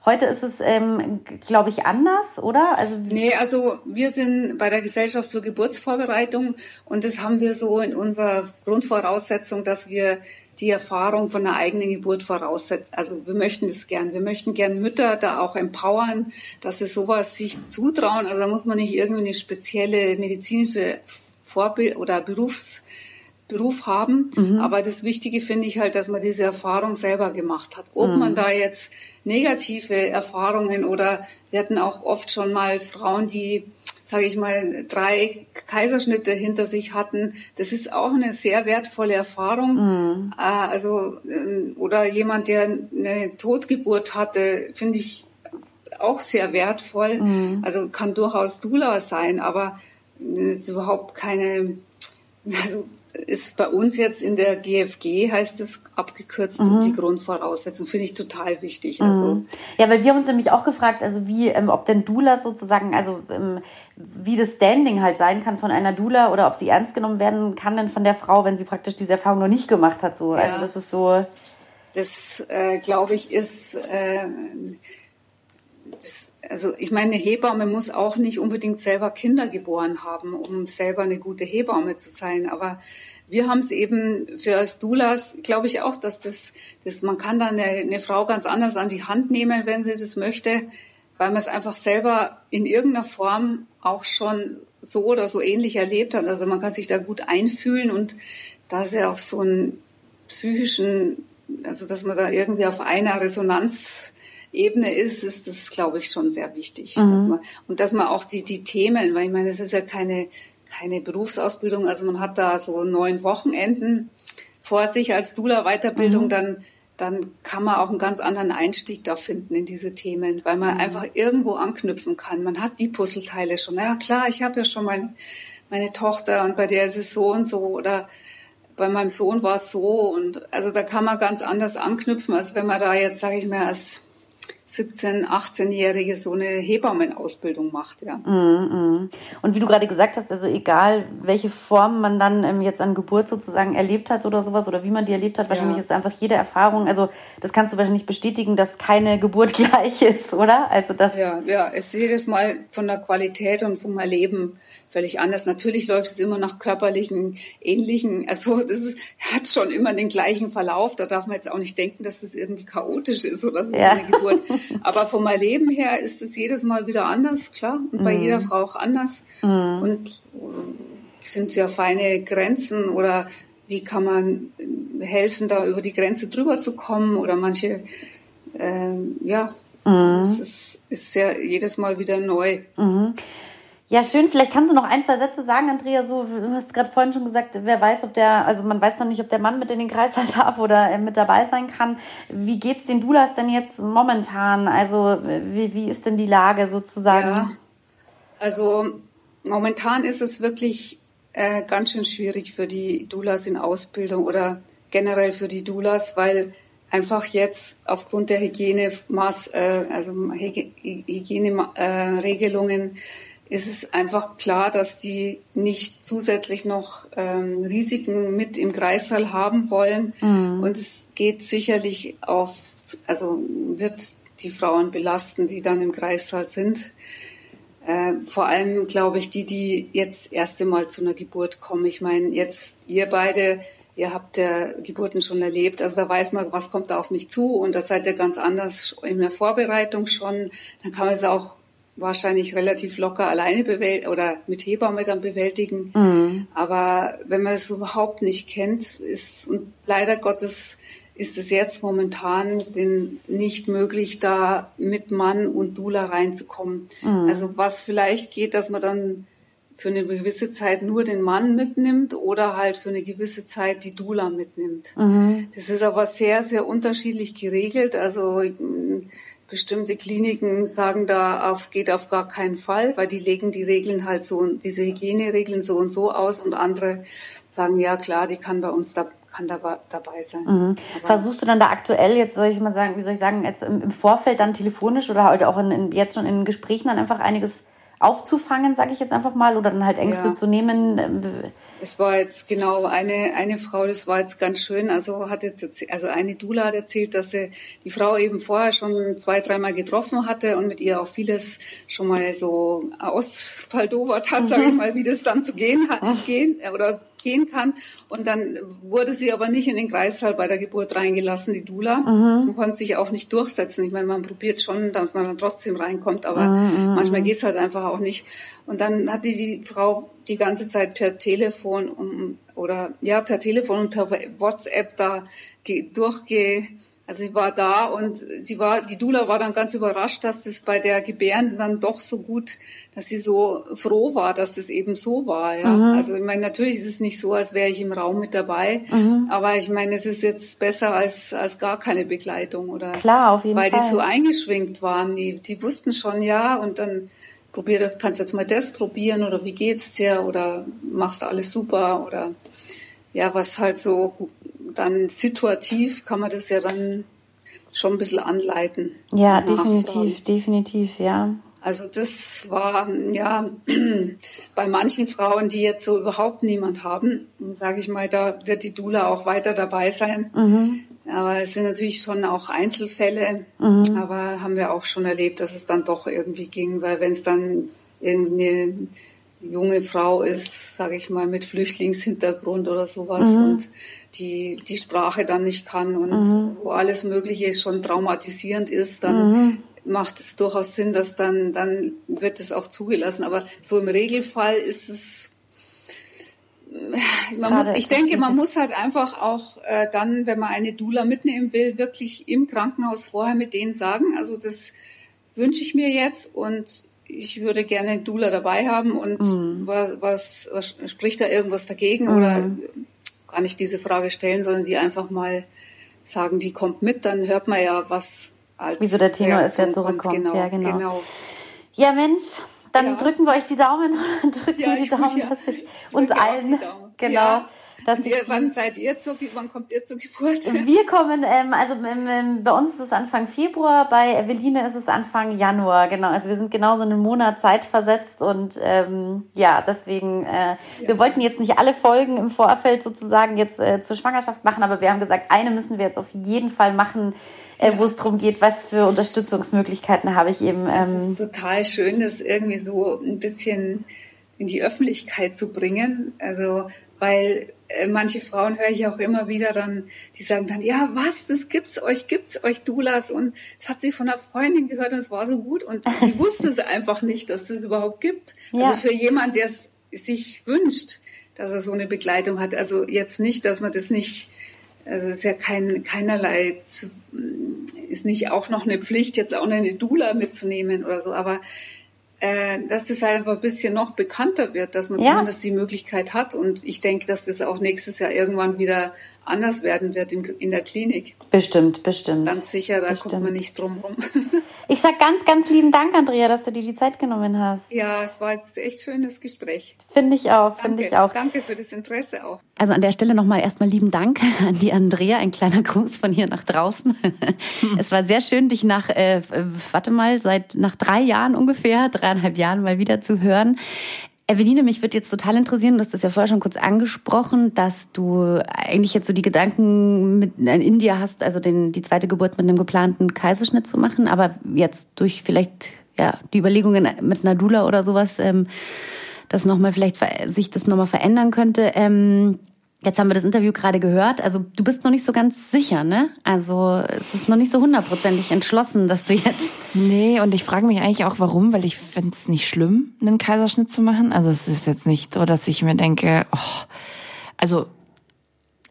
Heute ist es, ähm, glaube ich, anders, oder? Also nee, also wir sind bei der Gesellschaft für Geburtsvorbereitung und das haben wir so in unserer Grundvoraussetzung, dass wir die Erfahrung von einer eigenen Geburt voraussetzen. Also wir möchten das gern. Wir möchten gern Mütter da auch empowern, dass sie sowas sich zutrauen. Also da muss man nicht irgendwie eine spezielle medizinische Vorbild oder Berufs Beruf haben. Mhm. Aber das Wichtige finde ich halt, dass man diese Erfahrung selber gemacht hat. Ob mhm. man da jetzt negative Erfahrungen oder wir hatten auch oft schon mal Frauen, die sage ich mal, drei Kaiserschnitte hinter sich hatten. Das ist auch eine sehr wertvolle Erfahrung. Mhm. Äh, also ähm, oder jemand, der eine Totgeburt hatte, finde ich auch sehr wertvoll. Mhm. Also kann durchaus Dula sein, aber überhaupt keine also ist bei uns jetzt in der GFG, heißt es abgekürzt, mhm. die Grundvoraussetzung, finde ich total wichtig. Mhm. Also, ja, weil wir uns nämlich auch gefragt, also wie, ähm, ob denn Dula sozusagen, also ähm, wie das Standing halt sein kann von einer Dula oder ob sie ernst genommen werden kann denn von der Frau, wenn sie praktisch diese Erfahrung noch nicht gemacht hat. So. Also ja. Also das ist so. Das, äh, glaube ich, ist äh, das, also ich meine, eine Hebamme muss auch nicht unbedingt selber Kinder geboren haben, um selber eine gute Hebamme zu sein. Aber wir haben es eben für als Doulas, glaube ich auch, dass das, das man kann da eine, eine Frau ganz anders an die Hand nehmen, wenn sie das möchte, weil man es einfach selber in irgendeiner Form auch schon so oder so ähnlich erlebt hat. Also man kann sich da gut einfühlen und da ist ja auf so einen psychischen, also dass man da irgendwie auf einer Resonanz Ebene ist, ist das, glaube ich, schon sehr wichtig. Mhm. Dass man, und dass man auch die, die Themen, weil ich meine, es ist ja keine, keine Berufsausbildung, also man hat da so neun Wochenenden vor sich als Dula-Weiterbildung, mhm. dann dann kann man auch einen ganz anderen Einstieg da finden in diese Themen, weil man mhm. einfach irgendwo anknüpfen kann. Man hat die Puzzleteile schon. Ja klar, ich habe ja schon mein, meine Tochter und bei der ist es so und so oder bei meinem Sohn war es so und also da kann man ganz anders anknüpfen, als wenn man da jetzt, sage ich mal, als 17-, 18-Jährige so eine Hebammenausbildung macht, ja. Mm, mm. Und wie du gerade gesagt hast, also egal, welche Form man dann ähm, jetzt an Geburt sozusagen erlebt hat oder sowas oder wie man die erlebt hat, wahrscheinlich ja. ist einfach jede Erfahrung, also das kannst du wahrscheinlich bestätigen, dass keine Geburt gleich ist, oder? Also das. Ja, ja, es ist jedes Mal von der Qualität und vom Erleben völlig anders. Natürlich läuft es immer nach körperlichen, ähnlichen, also das ist, hat schon immer den gleichen Verlauf. Da darf man jetzt auch nicht denken, dass das irgendwie chaotisch ist oder so, ja. so eine Geburt. Aber vom Erleben her ist es jedes Mal wieder anders, klar. Und bei mhm. jeder Frau auch anders. Mhm. Und äh, sind sehr feine Grenzen oder wie kann man helfen, da über die Grenze drüber zu kommen oder manche, äh, ja, mhm. das ist, ist sehr jedes Mal wieder neu. Ja, schön. Vielleicht kannst du noch ein, zwei Sätze sagen, Andrea. So, du hast gerade vorhin schon gesagt, wer weiß, ob der, also man weiß noch nicht, ob der Mann mit in den Kreis darf oder äh, mit dabei sein kann. Wie geht's den Dulas denn jetzt momentan? Also wie, wie ist denn die Lage sozusagen? Ja, also momentan ist es wirklich äh, ganz schön schwierig für die Dulas in Ausbildung oder generell für die Dulas, weil einfach jetzt aufgrund der Hygienemaß, äh, also Hygieneregelungen äh, ist es einfach klar, dass die nicht zusätzlich noch ähm, Risiken mit im Kreissaal haben wollen. Mhm. Und es geht sicherlich auf, also wird die Frauen belasten, die dann im Kreissaal sind. Äh, vor allem, glaube ich, die, die jetzt erste Mal zu einer Geburt kommen. Ich meine, jetzt ihr beide, ihr habt ja Geburten schon erlebt, also da weiß man, was kommt da auf mich zu und das seid ihr ganz anders in der Vorbereitung schon. Dann kann man es auch wahrscheinlich relativ locker alleine bewältigen oder mit Hebamme dann bewältigen. Mhm. Aber wenn man es überhaupt nicht kennt, ist und leider Gottes ist es jetzt momentan den, nicht möglich, da mit Mann und Dula reinzukommen. Mhm. Also was vielleicht geht, dass man dann für eine gewisse Zeit nur den Mann mitnimmt oder halt für eine gewisse Zeit die Dula mitnimmt. Mhm. Das ist aber sehr, sehr unterschiedlich geregelt. Also bestimmte Kliniken sagen da auf, geht auf gar keinen Fall, weil die legen die Regeln halt so, diese Hygieneregeln so und so aus und andere sagen, ja klar, die kann bei uns da kann dabei, dabei sein. Mhm. Versuchst du dann da aktuell jetzt, soll ich mal sagen, wie soll ich sagen, jetzt im, Vorfeld dann telefonisch oder heute auch in, in, jetzt schon in Gesprächen dann einfach einiges aufzufangen, sage ich jetzt einfach mal, oder dann halt Ängste ja. zu nehmen? Es war jetzt genau eine, eine Frau, das war jetzt ganz schön. Also hat jetzt, also eine Dula hat erzählt, dass sie die Frau eben vorher schon zwei, dreimal getroffen hatte und mit ihr auch vieles schon mal so ausfaldowert hat, sage ich mal, wie das dann zu gehen hat, gehen oder gehen kann. Und dann wurde sie aber nicht in den Kreissaal bei der Geburt reingelassen, die Dula. Mhm. Und konnte sich auch nicht durchsetzen. Ich meine, man probiert schon, dass man dann trotzdem reinkommt, aber mhm. mhm manchmal mhm. geht's halt einfach auch nicht. Und dann hat die, die Frau die ganze Zeit per Telefon um, oder ja, per Telefon und per WhatsApp da durchge also sie war da und sie war, die Dula war dann ganz überrascht, dass das bei der Gebärden dann doch so gut, dass sie so froh war, dass das eben so war. Ja. Mhm. Also ich meine, natürlich ist es nicht so, als wäre ich im Raum mit dabei, mhm. aber ich meine, es ist jetzt besser als als gar keine Begleitung oder klar auf jeden weil Fall. die so eingeschwingt waren, die die wussten schon ja und dann probier, kannst jetzt mal das probieren oder wie geht's dir oder machst du alles super oder ja, was halt so dann situativ kann man das ja dann schon ein bisschen anleiten. Ja, definitiv, definitiv, ja. Also das war ja bei manchen Frauen, die jetzt so überhaupt niemand haben, sage ich mal, da wird die Dula auch weiter dabei sein. Mhm. Aber es sind natürlich schon auch Einzelfälle, mhm. aber haben wir auch schon erlebt, dass es dann doch irgendwie ging, weil wenn es dann irgendeine junge Frau ist, sage ich mal, mit Flüchtlingshintergrund oder sowas mhm. und die die Sprache dann nicht kann und mhm. wo alles Mögliche schon traumatisierend ist, dann mhm. macht es durchaus Sinn, dass dann dann wird es auch zugelassen. Aber so im Regelfall ist es muss, ich denke, man muss halt einfach auch äh, dann, wenn man eine Dula mitnehmen will, wirklich im Krankenhaus vorher mit denen sagen, also das wünsche ich mir jetzt und ich würde gerne einen Dula dabei haben und mhm. was, was, was, spricht da irgendwas dagegen mhm. oder gar nicht diese Frage stellen, sondern die einfach mal sagen, die kommt mit, dann hört man ja, was als Wieso der Tenor ist, der zurückkommt. Genau, ja, genau. genau. Ja, Mensch, dann ja. drücken wir euch die Daumen, drücken ja, die Daumen, ja. dass ich uns allen, genau, dass ihr, wann seid ihr zur, wann kommt ihr zur Geburt? Wir kommen, ähm, also ähm, bei uns ist es Anfang Februar, bei Eveline ist es Anfang Januar, genau. Also wir sind genau so einen Monat Zeit versetzt und ähm, ja, deswegen, äh, ja. wir wollten jetzt nicht alle Folgen im Vorfeld sozusagen jetzt äh, zur Schwangerschaft machen, aber wir haben gesagt, eine müssen wir jetzt auf jeden Fall machen, äh, wo es darum geht, was für Unterstützungsmöglichkeiten habe ich eben. Ähm, total schön, das irgendwie so ein bisschen in die Öffentlichkeit zu bringen. Also weil äh, manche Frauen höre ich auch immer wieder dann, die sagen dann, ja, was, das gibt's euch, gibt's euch Doulas und das hat sie von einer Freundin gehört und es war so gut und sie wusste es einfach nicht, dass das überhaupt gibt. Ja. Also für jemand, der es sich wünscht, dass er so eine Begleitung hat, also jetzt nicht, dass man das nicht, also es ist ja kein, keinerlei, ist nicht auch noch eine Pflicht, jetzt auch noch eine Dula mitzunehmen oder so, aber äh, dass das einfach ein bisschen noch bekannter wird, dass man ja. zumindest die Möglichkeit hat. Und ich denke, dass das auch nächstes Jahr irgendwann wieder anders werden wird in, in der Klinik. Bestimmt, bestimmt. Ganz sicher, da bestimmt. kommt man nicht drum rum. ich sag ganz, ganz lieben Dank, Andrea, dass du dir die Zeit genommen hast. Ja, es war jetzt echt schönes Gespräch. Finde ich auch, finde ich auch. Danke für das Interesse auch. Also an der Stelle nochmal erstmal lieben Dank an die Andrea, ein kleiner Gruß von hier nach draußen. es war sehr schön, dich nach, äh, warte mal, seit nach drei Jahren ungefähr, dreieinhalb Jahren mal wieder zu hören. Eveline, mich würde jetzt total interessieren, du hast das ja vorher schon kurz angesprochen, dass du eigentlich jetzt so die Gedanken mit, in dir hast, also den, die zweite Geburt mit einem geplanten Kaiserschnitt zu machen, aber jetzt durch vielleicht ja, die Überlegungen mit Nadula oder sowas, ähm, dass nochmal vielleicht sich das nochmal verändern könnte. Ähm, Jetzt haben wir das Interview gerade gehört. Also du bist noch nicht so ganz sicher, ne? Also es ist noch nicht so hundertprozentig entschlossen, dass du jetzt. Nee, und ich frage mich eigentlich auch, warum, weil ich finde es nicht schlimm, einen Kaiserschnitt zu machen. Also es ist jetzt nicht so, dass ich mir denke, oh, also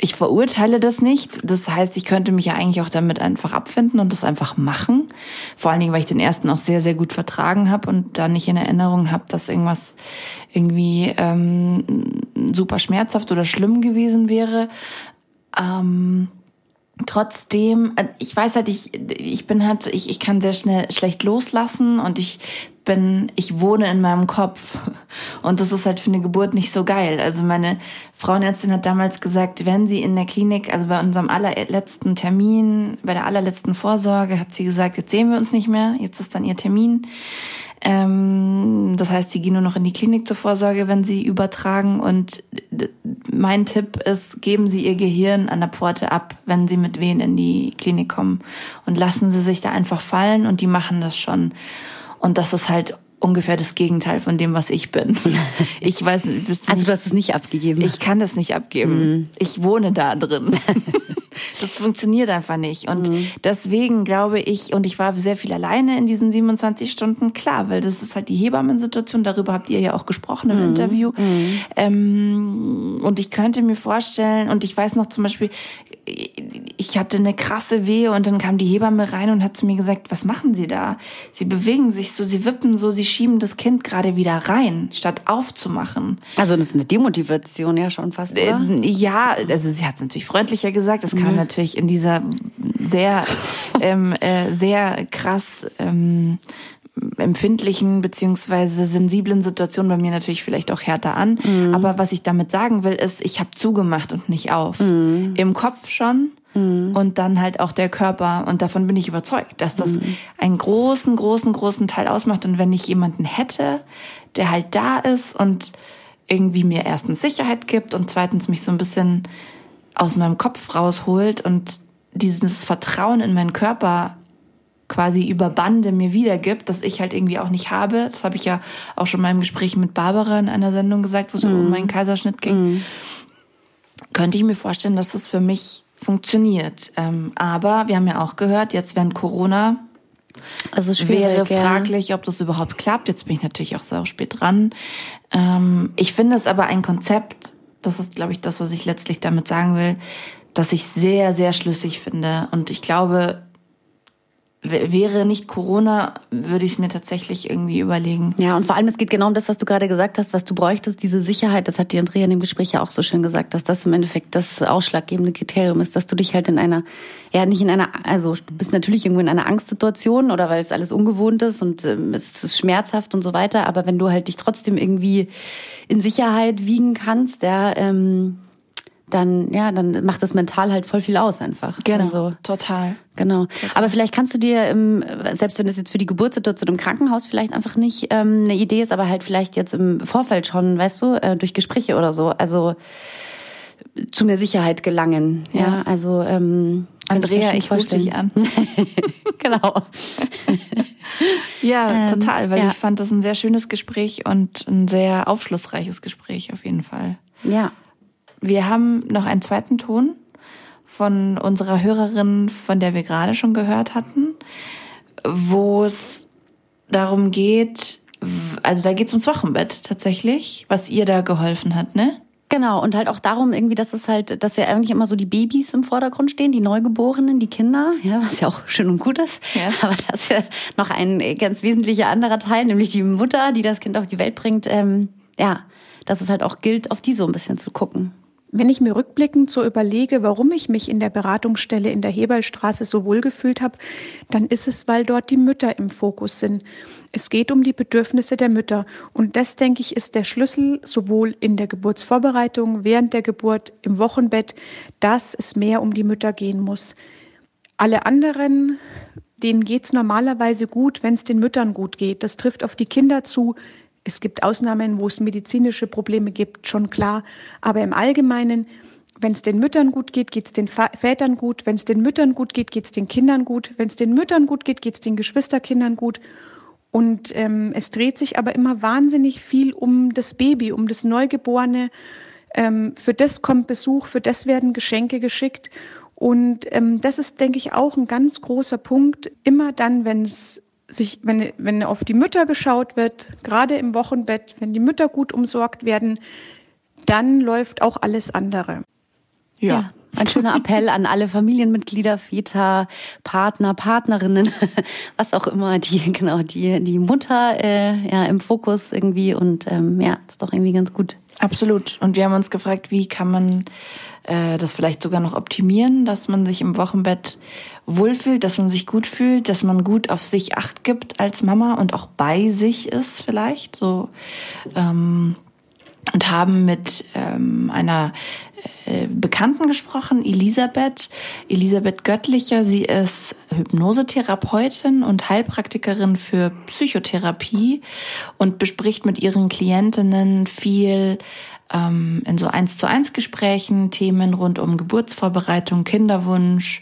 ich verurteile das nicht. Das heißt, ich könnte mich ja eigentlich auch damit einfach abfinden und das einfach machen. Vor allen Dingen, weil ich den ersten auch sehr, sehr gut vertragen habe und da nicht in Erinnerung habe, dass irgendwas irgendwie ähm, super schmerzhaft oder schlimm gewesen wäre. Ähm, trotzdem, äh, ich weiß halt, ich, ich bin halt, ich, ich kann sehr schnell schlecht loslassen und ich bin, ich wohne in meinem Kopf. Und das ist halt für eine Geburt nicht so geil. Also meine Frauenärztin hat damals gesagt, wenn sie in der Klinik, also bei unserem allerletzten Termin, bei der allerletzten Vorsorge, hat sie gesagt, jetzt sehen wir uns nicht mehr, jetzt ist dann ihr Termin. Ähm, das heißt, sie gehen nur noch in die Klinik zur Vorsorge, wenn sie übertragen. Und mein Tipp ist, geben Sie Ihr Gehirn an der Pforte ab, wenn Sie mit wen in die Klinik kommen. Und lassen Sie sich da einfach fallen und die machen das schon. Und das ist halt ungefähr das Gegenteil von dem, was ich bin. Ich weiß nicht. Also du hast es nicht abgegeben. Ich kann das nicht abgeben. Mhm. Ich wohne da drin. Das funktioniert einfach nicht. Und mhm. deswegen glaube ich, und ich war sehr viel alleine in diesen 27 Stunden, klar, weil das ist halt die Hebammensituation, darüber habt ihr ja auch gesprochen im mhm. Interview. Mhm. Ähm, und ich könnte mir vorstellen, und ich weiß noch zum Beispiel, ich hatte eine krasse Wehe und dann kam die Hebamme rein und hat zu mir gesagt, was machen Sie da? Sie bewegen sich so, Sie wippen so, Sie schieben das Kind gerade wieder rein, statt aufzumachen. Also das ist eine Demotivation ja schon fast, oder? Äh, ja, also sie hat es natürlich freundlicher gesagt. Das kam mhm. natürlich in dieser sehr, ähm, äh, sehr krass ähm, empfindlichen beziehungsweise sensiblen Situation bei mir natürlich vielleicht auch härter an. Mhm. Aber was ich damit sagen will, ist, ich habe zugemacht und nicht auf. Mhm. Im Kopf schon mhm. und dann halt auch der Körper. Und davon bin ich überzeugt, dass das mhm. einen großen, großen, großen Teil ausmacht. Und wenn ich jemanden hätte, der halt da ist und irgendwie mir erstens Sicherheit gibt und zweitens mich so ein bisschen aus meinem Kopf rausholt und dieses Vertrauen in meinen Körper quasi über Bande mir wiedergibt, das ich halt irgendwie auch nicht habe. Das habe ich ja auch schon mal im Gespräch mit Barbara in einer Sendung gesagt, wo es mm. um meinen Kaiserschnitt ging. Mm. Könnte ich mir vorstellen, dass das für mich funktioniert. Ähm, aber wir haben ja auch gehört, jetzt während Corona also wäre fraglich, ja. ob das überhaupt klappt. Jetzt bin ich natürlich auch sehr spät dran. Ähm, ich finde es aber ein Konzept, das ist, glaube ich, das, was ich letztlich damit sagen will, dass ich sehr, sehr schlüssig finde. Und ich glaube, wäre nicht Corona, würde ich es mir tatsächlich irgendwie überlegen. Ja, und vor allem, es geht genau um das, was du gerade gesagt hast, was du bräuchtest, diese Sicherheit. Das hat die Andrea in dem Gespräch ja auch so schön gesagt, dass das im Endeffekt das ausschlaggebende Kriterium ist, dass du dich halt in einer, ja, nicht in einer, also du bist natürlich irgendwo in einer Angstsituation oder weil es alles ungewohnt ist und ähm, es ist schmerzhaft und so weiter. Aber wenn du halt dich trotzdem irgendwie in Sicherheit wiegen kannst, ja, ähm, dann, ja, dann macht das mental halt voll viel aus einfach. Genau, also, total. Genau. Total. Aber vielleicht kannst du dir, im, selbst wenn das jetzt für die Geburtssituation im Krankenhaus vielleicht einfach nicht ähm, eine Idee ist, aber halt vielleicht jetzt im Vorfeld schon, weißt du, äh, durch Gespräche oder so, also zu mehr Sicherheit gelangen. Ja, ja also ähm, Andrea, ich, ich rufe dich an. genau. ja, ähm, total, weil ja. ich fand das ein sehr schönes Gespräch und ein sehr aufschlussreiches Gespräch auf jeden Fall. Ja. Wir haben noch einen zweiten Ton von unserer Hörerin, von der wir gerade schon gehört hatten, wo es darum geht, also da geht es ums Wochenbett tatsächlich, was ihr da geholfen hat, ne? Genau, und halt auch darum irgendwie, dass es halt, dass ja eigentlich immer so die Babys im Vordergrund stehen, die Neugeborenen, die Kinder, ja, was ja auch schön und gut ist. Ja. Aber das ist ja noch ein ganz wesentlicher anderer Teil, nämlich die Mutter, die das Kind auf die Welt bringt. Ähm, ja, dass es halt auch gilt, auf die so ein bisschen zu gucken. Wenn ich mir rückblickend so überlege, warum ich mich in der Beratungsstelle in der Heberlstraße so wohl gefühlt habe, dann ist es, weil dort die Mütter im Fokus sind. Es geht um die Bedürfnisse der Mütter. Und das, denke ich, ist der Schlüssel sowohl in der Geburtsvorbereitung, während der Geburt, im Wochenbett, dass es mehr um die Mütter gehen muss. Alle anderen, denen geht's normalerweise gut, wenn es den Müttern gut geht. Das trifft auf die Kinder zu, es gibt Ausnahmen, wo es medizinische Probleme gibt, schon klar. Aber im Allgemeinen, wenn es den Müttern gut geht, geht es den Vätern gut. Wenn es den Müttern gut geht, geht es den Kindern gut. Wenn es den Müttern gut geht, geht es den Geschwisterkindern gut. Und ähm, es dreht sich aber immer wahnsinnig viel um das Baby, um das Neugeborene. Ähm, für das kommt Besuch, für das werden Geschenke geschickt. Und ähm, das ist, denke ich, auch ein ganz großer Punkt. Immer dann, wenn es sich, wenn, wenn auf die Mütter geschaut wird, gerade im Wochenbett, wenn die Mütter gut umsorgt werden, dann läuft auch alles andere. ja. ja. Ein schöner Appell an alle Familienmitglieder, Väter, Partner, Partnerinnen, was auch immer, die genau die die Mutter äh, ja im Fokus irgendwie und ähm, ja, ist doch irgendwie ganz gut. Absolut. Und wir haben uns gefragt, wie kann man äh, das vielleicht sogar noch optimieren, dass man sich im Wochenbett wohlfühlt, dass man sich gut fühlt, dass man gut auf sich acht gibt als Mama und auch bei sich ist vielleicht so. Ähm, und haben mit ähm, einer äh, Bekannten gesprochen, Elisabeth, Elisabeth Göttlicher. Sie ist Hypnosetherapeutin und Heilpraktikerin für Psychotherapie und bespricht mit ihren Klientinnen viel ähm, in so eins zu eins Gesprächen Themen rund um Geburtsvorbereitung, Kinderwunsch,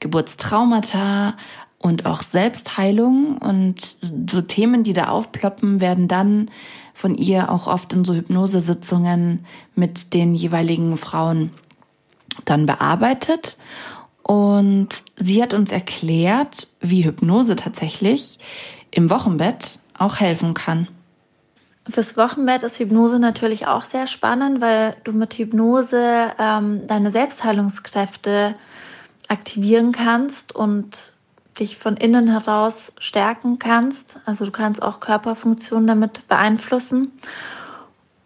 Geburtstraumata und auch Selbstheilung und so Themen, die da aufploppen, werden dann von ihr auch oft in so Hypnosesitzungen mit den jeweiligen Frauen dann bearbeitet. Und sie hat uns erklärt, wie Hypnose tatsächlich im Wochenbett auch helfen kann. Fürs Wochenbett ist Hypnose natürlich auch sehr spannend, weil du mit Hypnose ähm, deine Selbstheilungskräfte aktivieren kannst und dich von innen heraus stärken kannst. Also du kannst auch Körperfunktionen damit beeinflussen.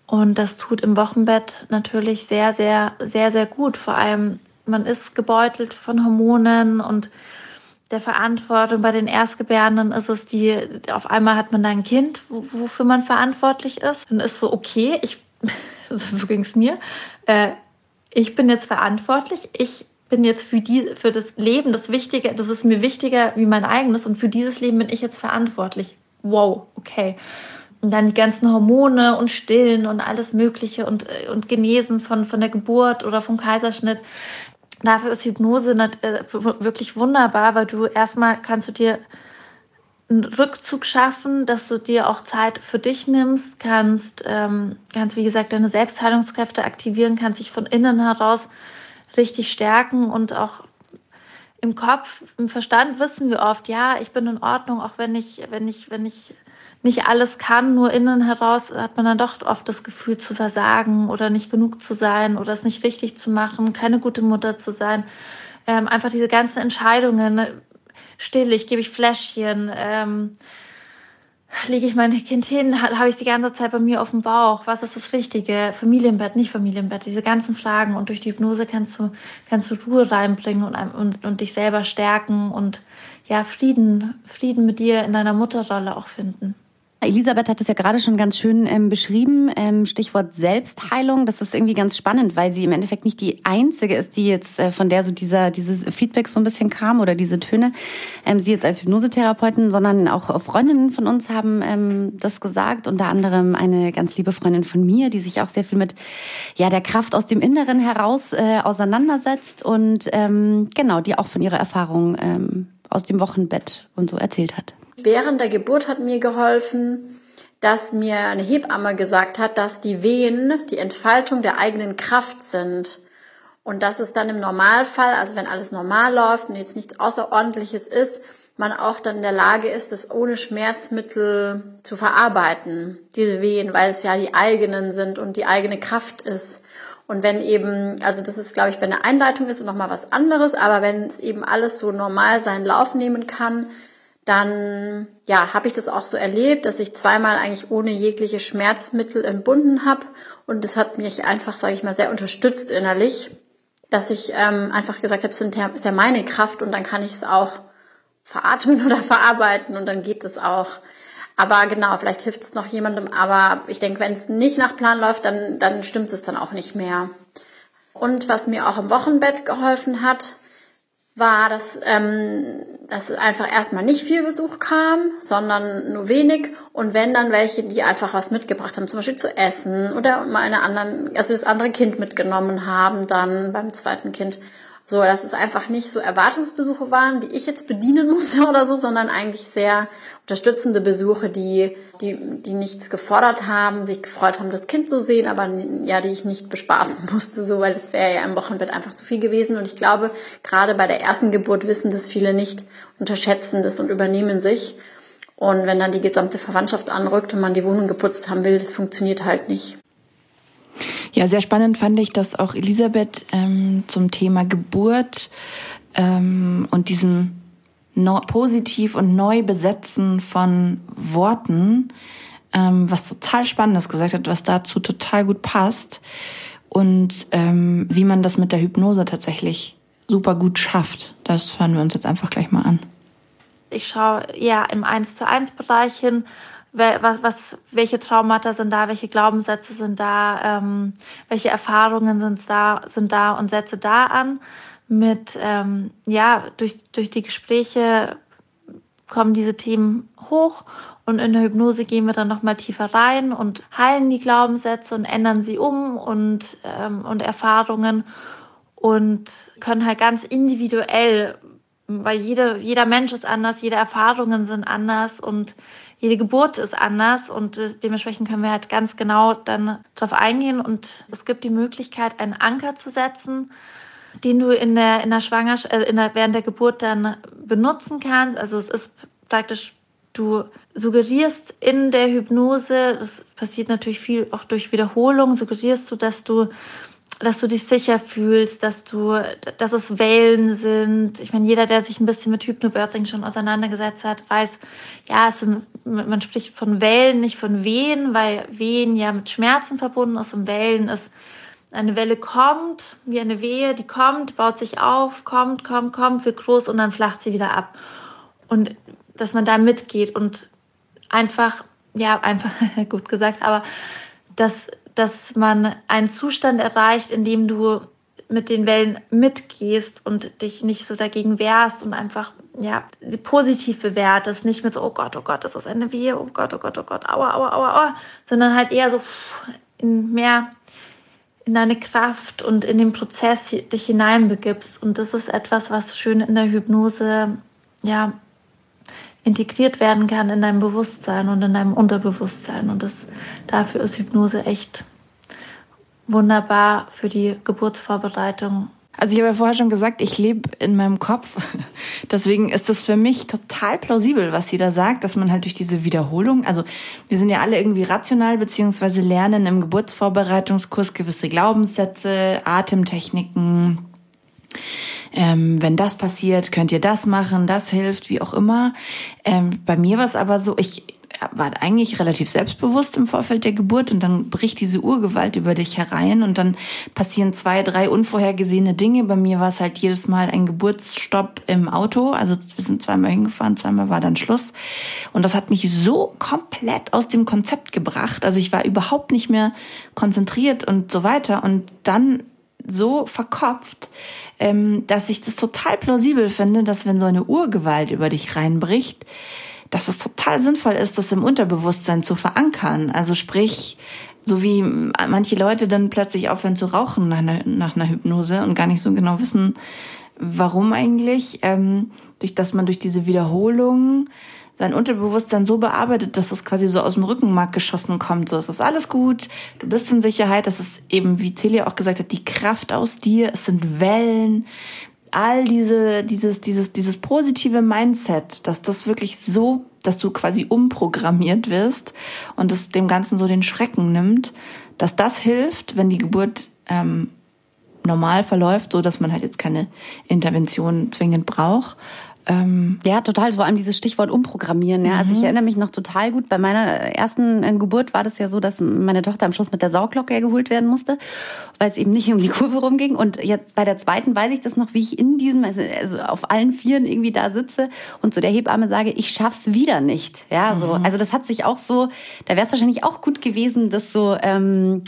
Und das tut im Wochenbett natürlich sehr, sehr, sehr, sehr gut. Vor allem, man ist gebeutelt von Hormonen und der Verantwortung. Bei den Erstgebärenden ist es die, auf einmal hat man da ein Kind, wofür man verantwortlich ist. Dann ist so, okay, ich, so ging es mir, äh, ich bin jetzt verantwortlich, ich bin jetzt für, die, für das Leben das Wichtige, das ist mir wichtiger wie mein eigenes und für dieses Leben bin ich jetzt verantwortlich. Wow, okay. Und dann die ganzen Hormone und Stillen und alles Mögliche und, und Genesen von, von der Geburt oder vom Kaiserschnitt. Dafür ist Hypnose nicht, äh, wirklich wunderbar, weil du erstmal kannst du dir einen Rückzug schaffen, dass du dir auch Zeit für dich nimmst, kannst, ähm, kannst wie gesagt deine Selbstheilungskräfte aktivieren, kannst dich von innen heraus richtig stärken und auch im Kopf, im Verstand wissen wir oft, ja, ich bin in Ordnung, auch wenn ich, wenn ich, wenn ich nicht alles kann, nur innen heraus hat man dann doch oft das Gefühl zu versagen oder nicht genug zu sein oder es nicht richtig zu machen, keine gute Mutter zu sein. Ähm, einfach diese ganzen Entscheidungen, ne? still ich, gebe ich Fläschchen, ähm, lege ich mein Kind hin, habe ich die ganze Zeit bei mir auf dem Bauch, was ist das Richtige, Familienbett, nicht Familienbett, diese ganzen Fragen und durch die Hypnose kannst du, kannst du Ruhe reinbringen und, und, und dich selber stärken und ja, Frieden, Frieden mit dir in deiner Mutterrolle auch finden. Elisabeth hat es ja gerade schon ganz schön ähm, beschrieben. Ähm, Stichwort Selbstheilung. Das ist irgendwie ganz spannend, weil sie im Endeffekt nicht die einzige ist, die jetzt äh, von der so dieser dieses Feedback so ein bisschen kam oder diese Töne. Ähm, sie jetzt als Hypnosetherapeutin, sondern auch Freundinnen von uns haben ähm, das gesagt. Unter anderem eine ganz liebe Freundin von mir, die sich auch sehr viel mit ja der Kraft aus dem Inneren heraus äh, auseinandersetzt und ähm, genau die auch von ihrer Erfahrung ähm, aus dem Wochenbett und so erzählt hat während der Geburt hat mir geholfen, dass mir eine Hebamme gesagt hat, dass die Wehen die Entfaltung der eigenen Kraft sind. Und dass es dann im Normalfall, also wenn alles normal läuft und jetzt nichts Außerordentliches ist, man auch dann in der Lage ist, das ohne Schmerzmittel zu verarbeiten, diese Wehen, weil es ja die eigenen sind und die eigene Kraft ist. Und wenn eben, also das ist, glaube ich, wenn eine Einleitung ist und nochmal was anderes, aber wenn es eben alles so normal seinen Lauf nehmen kann, dann ja, habe ich das auch so erlebt, dass ich zweimal eigentlich ohne jegliche Schmerzmittel entbunden habe und das hat mich einfach, sage ich mal, sehr unterstützt innerlich, dass ich ähm, einfach gesagt habe, es ist ja meine Kraft und dann kann ich es auch veratmen oder verarbeiten und dann geht es auch. Aber genau, vielleicht hilft es noch jemandem, aber ich denke, wenn es nicht nach Plan läuft, dann, dann stimmt es dann auch nicht mehr. Und was mir auch im Wochenbett geholfen hat, war, dass, ähm, dass einfach erstmal nicht viel Besuch kam, sondern nur wenig. Und wenn dann welche, die einfach was mitgebracht haben, zum Beispiel zu essen oder mal eine anderen, also das andere Kind mitgenommen haben, dann beim zweiten Kind. So, dass es einfach nicht so Erwartungsbesuche waren, die ich jetzt bedienen musste oder so, sondern eigentlich sehr unterstützende Besuche, die, die, die nichts gefordert haben, sich gefreut haben, das Kind zu sehen, aber ja, die ich nicht bespaßen musste, so, weil das wäre ja im Wochenbett einfach zu viel gewesen. Und ich glaube, gerade bei der ersten Geburt wissen das viele nicht, unterschätzen das und übernehmen sich. Und wenn dann die gesamte Verwandtschaft anrückt und man die Wohnung geputzt haben will, das funktioniert halt nicht. Ja, sehr spannend fand ich, dass auch Elisabeth ähm, zum Thema Geburt ähm, und diesem no positiv und neu besetzen von Worten ähm, was total Spannendes gesagt hat, was dazu total gut passt und ähm, wie man das mit der Hypnose tatsächlich super gut schafft. Das hören wir uns jetzt einfach gleich mal an. Ich schaue ja im 1 zu 1 Bereich hin, was, was, welche Traumata sind da, welche Glaubenssätze sind da, ähm, welche Erfahrungen sind da, sind da und setze da an. Mit, ähm, ja, durch, durch die Gespräche kommen diese Themen hoch und in der Hypnose gehen wir dann nochmal tiefer rein und heilen die Glaubenssätze und ändern sie um und, ähm, und Erfahrungen und können halt ganz individuell, weil jede, jeder Mensch ist anders, jede Erfahrungen sind anders und jede Geburt ist anders und dementsprechend können wir halt ganz genau dann darauf eingehen und es gibt die Möglichkeit, einen Anker zu setzen, den du in der, in der Schwangerschaft, äh, in der, während der Geburt dann benutzen kannst. Also es ist praktisch, du suggerierst in der Hypnose, das passiert natürlich viel auch durch Wiederholung, suggerierst du, dass du dass du dich sicher fühlst, dass du, dass es Wellen sind. Ich meine, jeder, der sich ein bisschen mit Hypnobirthing schon auseinandergesetzt hat, weiß, ja, es sind, man spricht von Wellen, nicht von Wehen, weil Wehen ja mit Schmerzen verbunden ist und Wellen ist, eine Welle kommt, wie eine Wehe, die kommt, baut sich auf, kommt, kommt, kommt, wird groß und dann flacht sie wieder ab. Und dass man da mitgeht und einfach, ja, einfach, gut gesagt, aber dass dass man einen Zustand erreicht, in dem du mit den Wellen mitgehst und dich nicht so dagegen wehrst und einfach ja positiv bewertest, nicht mit so oh Gott, oh Gott, das ist eine Wehe, oh Gott, oh Gott, oh Gott, aua, aua, aua, aua, sondern halt eher so in mehr in deine Kraft und in den Prozess dich hineinbegibst. Und das ist etwas, was schön in der Hypnose ja integriert werden kann in deinem Bewusstsein und in deinem Unterbewusstsein. Und das, dafür ist Hypnose echt wunderbar für die Geburtsvorbereitung. Also ich habe ja vorher schon gesagt, ich lebe in meinem Kopf. Deswegen ist das für mich total plausibel, was sie da sagt, dass man halt durch diese Wiederholung, also wir sind ja alle irgendwie rational, beziehungsweise lernen im Geburtsvorbereitungskurs gewisse Glaubenssätze, Atemtechniken, ähm, wenn das passiert, könnt ihr das machen, das hilft, wie auch immer. Ähm, bei mir war es aber so, ich war eigentlich relativ selbstbewusst im Vorfeld der Geburt und dann bricht diese Urgewalt über dich herein und dann passieren zwei, drei unvorhergesehene Dinge. Bei mir war es halt jedes Mal ein Geburtsstopp im Auto. Also wir sind zweimal hingefahren, zweimal war dann Schluss. Und das hat mich so komplett aus dem Konzept gebracht. Also ich war überhaupt nicht mehr konzentriert und so weiter. Und dann so verkopft, ähm, dass ich das total plausibel finde, dass wenn so eine Urgewalt über dich reinbricht, dass es total sinnvoll ist, das im Unterbewusstsein zu verankern. Also sprich, so wie manche Leute dann plötzlich aufhören zu rauchen nach einer, nach einer Hypnose und gar nicht so genau wissen, warum eigentlich, ähm, durch dass man durch diese Wiederholung sein Unterbewusstsein so bearbeitet, dass es quasi so aus dem Rückenmark geschossen kommt. So, es ist alles gut, du bist in Sicherheit. Das ist eben, wie Celia auch gesagt hat, die Kraft aus dir. Es sind Wellen. All diese, dieses, dieses, dieses positive Mindset, dass das wirklich so, dass du quasi umprogrammiert wirst und es dem Ganzen so den Schrecken nimmt, dass das hilft, wenn die Geburt ähm, normal verläuft, so dass man halt jetzt keine Intervention zwingend braucht. Ähm, ja, total. Vor allem dieses Stichwort umprogrammieren. Ja. Mhm. Also ich mhm. erinnere mich noch total gut. Bei meiner ersten äh, Geburt war das ja so, dass meine Tochter am Schluss mit der Sauglocke geholt werden musste, weil es eben nicht um die Kurve rumging. Und jetzt bei der zweiten weiß ich das noch, wie ich in diesem, also, also auf allen Vieren irgendwie da sitze und zu der Hebamme sage, ich schaff's wieder nicht. Ja, so. Mhm. Also das hat sich auch so, da wäre es wahrscheinlich auch gut gewesen, das so, ähm,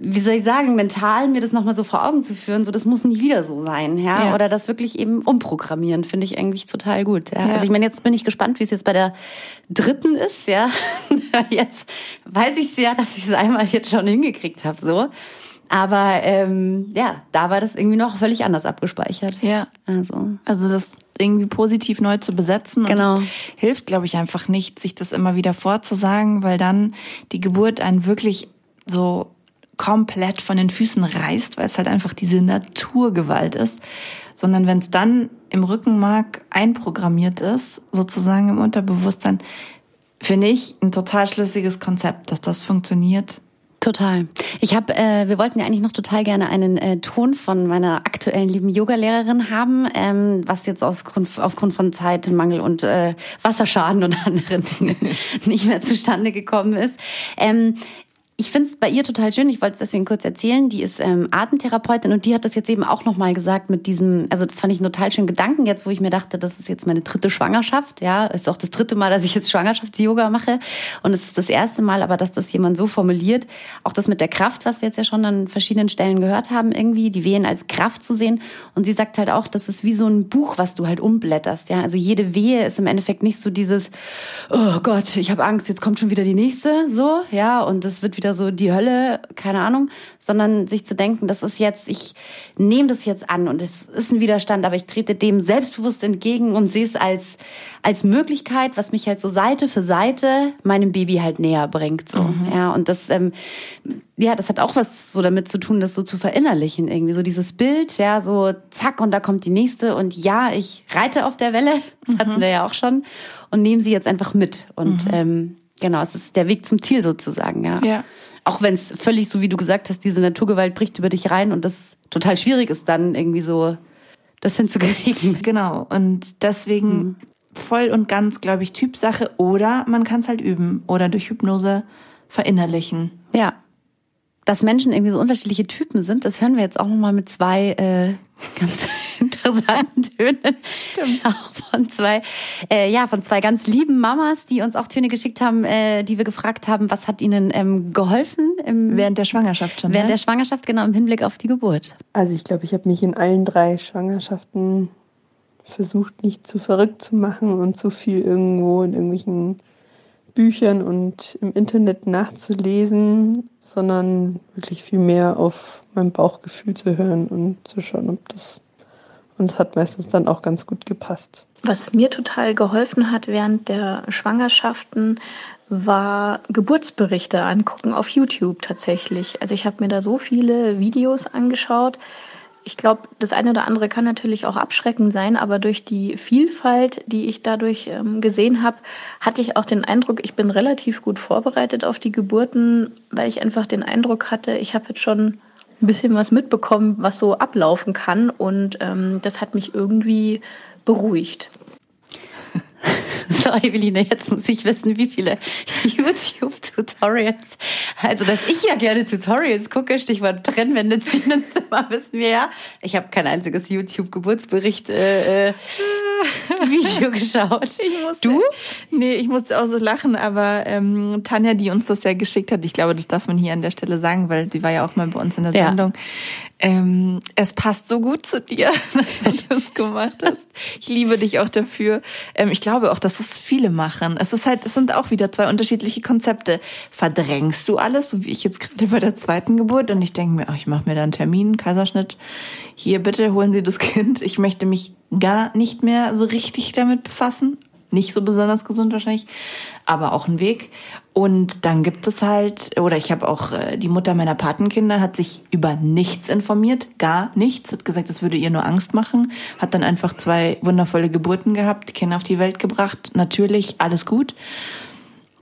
wie soll ich sagen, mental mir das nochmal so vor Augen zu führen, so das muss nicht wieder so sein, ja, ja. oder das wirklich eben umprogrammieren, finde ich eigentlich total gut. Ja? ja. Also ich meine, jetzt bin ich gespannt, wie es jetzt bei der dritten ist, ja. jetzt weiß ich ja, dass ich es einmal jetzt schon hingekriegt habe, so. Aber ähm, ja, da war das irgendwie noch völlig anders abgespeichert. Ja. Also, also das irgendwie positiv neu zu besetzen. Genau. Und hilft, glaube ich, einfach nicht, sich das immer wieder vorzusagen, weil dann die Geburt einen wirklich so komplett von den Füßen reißt, weil es halt einfach diese Naturgewalt ist, sondern wenn es dann im Rückenmark einprogrammiert ist, sozusagen im Unterbewusstsein, finde ich ein total schlüssiges Konzept, dass das funktioniert. Total. Ich habe, äh, wir wollten ja eigentlich noch total gerne einen äh, Ton von meiner aktuellen lieben Yogalehrerin haben, ähm, was jetzt aus Grund, aufgrund von Zeitmangel und äh, Wasserschaden und anderen Dingen nicht mehr zustande gekommen ist. Ähm, ich finde es bei ihr total schön, ich wollte es deswegen kurz erzählen, die ist ähm, Atemtherapeutin und die hat das jetzt eben auch nochmal gesagt mit diesem, also das fand ich einen total schönen Gedanken jetzt, wo ich mir dachte, das ist jetzt meine dritte Schwangerschaft, ja, ist auch das dritte Mal, dass ich jetzt Schwangerschafts-Yoga mache. Und es ist das erste Mal, aber dass das jemand so formuliert, auch das mit der Kraft, was wir jetzt ja schon an verschiedenen Stellen gehört haben irgendwie, die Wehen als Kraft zu sehen. Und sie sagt halt auch, das ist wie so ein Buch, was du halt umblätterst, ja, also jede Wehe ist im Endeffekt nicht so dieses, oh Gott, ich habe Angst, jetzt kommt schon wieder die nächste, so, ja, und das wird wieder wieder so die Hölle, keine Ahnung, sondern sich zu denken, das ist jetzt, ich nehme das jetzt an und es ist ein Widerstand, aber ich trete dem selbstbewusst entgegen und sehe es als, als Möglichkeit, was mich halt so Seite für Seite meinem Baby halt näher bringt. So. Mhm. Ja, und das, ähm, ja, das hat auch was so damit zu tun, das so zu verinnerlichen irgendwie. So dieses Bild, ja, so zack und da kommt die nächste und ja, ich reite auf der Welle, das mhm. hatten wir ja auch schon, und nehme sie jetzt einfach mit. Und mhm. ähm, Genau, es ist der Weg zum Ziel sozusagen, ja. ja. Auch wenn es völlig, so wie du gesagt hast, diese Naturgewalt bricht über dich rein und das total schwierig ist, dann irgendwie so das hinzukriegen. Genau, und deswegen mhm. voll und ganz, glaube ich, Typsache oder man kann es halt üben oder durch Hypnose verinnerlichen. Ja. Dass Menschen irgendwie so unterschiedliche Typen sind, das hören wir jetzt auch nochmal mit zwei äh, ganz interessanten Tönen. Stimmt. Auch von zwei, äh, ja, von zwei ganz lieben Mamas, die uns auch Töne geschickt haben, äh, die wir gefragt haben, was hat ihnen ähm, geholfen? Im, während der Schwangerschaft schon. Während ne? der Schwangerschaft, genau, im Hinblick auf die Geburt. Also ich glaube, ich habe mich in allen drei Schwangerschaften versucht, nicht zu verrückt zu machen und zu viel irgendwo in irgendwelchen Büchern und im Internet nachzulesen, sondern wirklich viel mehr auf mein Bauchgefühl zu hören und zu schauen, ob das und es hat meistens dann auch ganz gut gepasst. Was mir total geholfen hat während der Schwangerschaften, war Geburtsberichte angucken auf YouTube tatsächlich. Also ich habe mir da so viele Videos angeschaut. Ich glaube, das eine oder andere kann natürlich auch abschreckend sein, aber durch die Vielfalt, die ich dadurch ähm, gesehen habe, hatte ich auch den Eindruck, ich bin relativ gut vorbereitet auf die Geburten, weil ich einfach den Eindruck hatte, ich habe jetzt schon ein bisschen was mitbekommen, was so ablaufen kann. Und ähm, das hat mich irgendwie beruhigt. So, Eveline, jetzt muss ich wissen, wie viele YouTube-Tutorials. Also, dass ich ja gerne Tutorials gucke, Stichwort Trennwände ziehen ins Zimmer, wissen wir ja. Ich habe kein einziges YouTube-Geburtsbericht äh, äh, Video geschaut. Ich musste, du? Nee, ich musste auch so lachen, aber ähm, Tanja, die uns das ja geschickt hat, ich glaube, das darf man hier an der Stelle sagen, weil sie war ja auch mal bei uns in der Sendung. Ähm, es passt so gut zu dir, dass du das gemacht hast. Ich liebe dich auch dafür. Ähm, ich glaube auch, dass es viele machen. Es ist halt, es sind auch wieder zwei unterschiedliche Konzepte. Verdrängst du alles, so wie ich jetzt gerade bei der zweiten Geburt, und ich denke mir, ach, ich mache mir da einen Termin, Kaiserschnitt. Hier bitte holen Sie das Kind. Ich möchte mich gar nicht mehr so richtig damit befassen. Nicht so besonders gesund wahrscheinlich, aber auch ein Weg. Und dann gibt es halt, oder ich habe auch, äh, die Mutter meiner Patenkinder hat sich über nichts informiert, gar nichts, hat gesagt, das würde ihr nur Angst machen, hat dann einfach zwei wundervolle Geburten gehabt, Kinder auf die Welt gebracht, natürlich alles gut.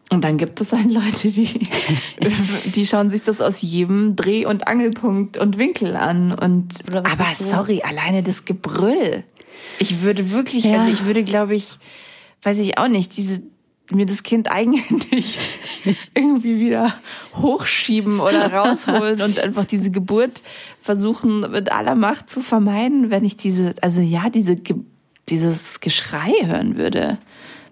Und dann gibt es halt Leute, die, die schauen sich das aus jedem Dreh- und Angelpunkt und Winkel an. Und aber sorry, alleine das Gebrüll. Ich würde wirklich, ja. also ich würde, glaube ich, weiß ich auch nicht, diese mir das Kind eigenhändig irgendwie wieder hochschieben oder rausholen und einfach diese Geburt versuchen mit aller Macht zu vermeiden, wenn ich diese, also ja, diese, dieses Geschrei hören würde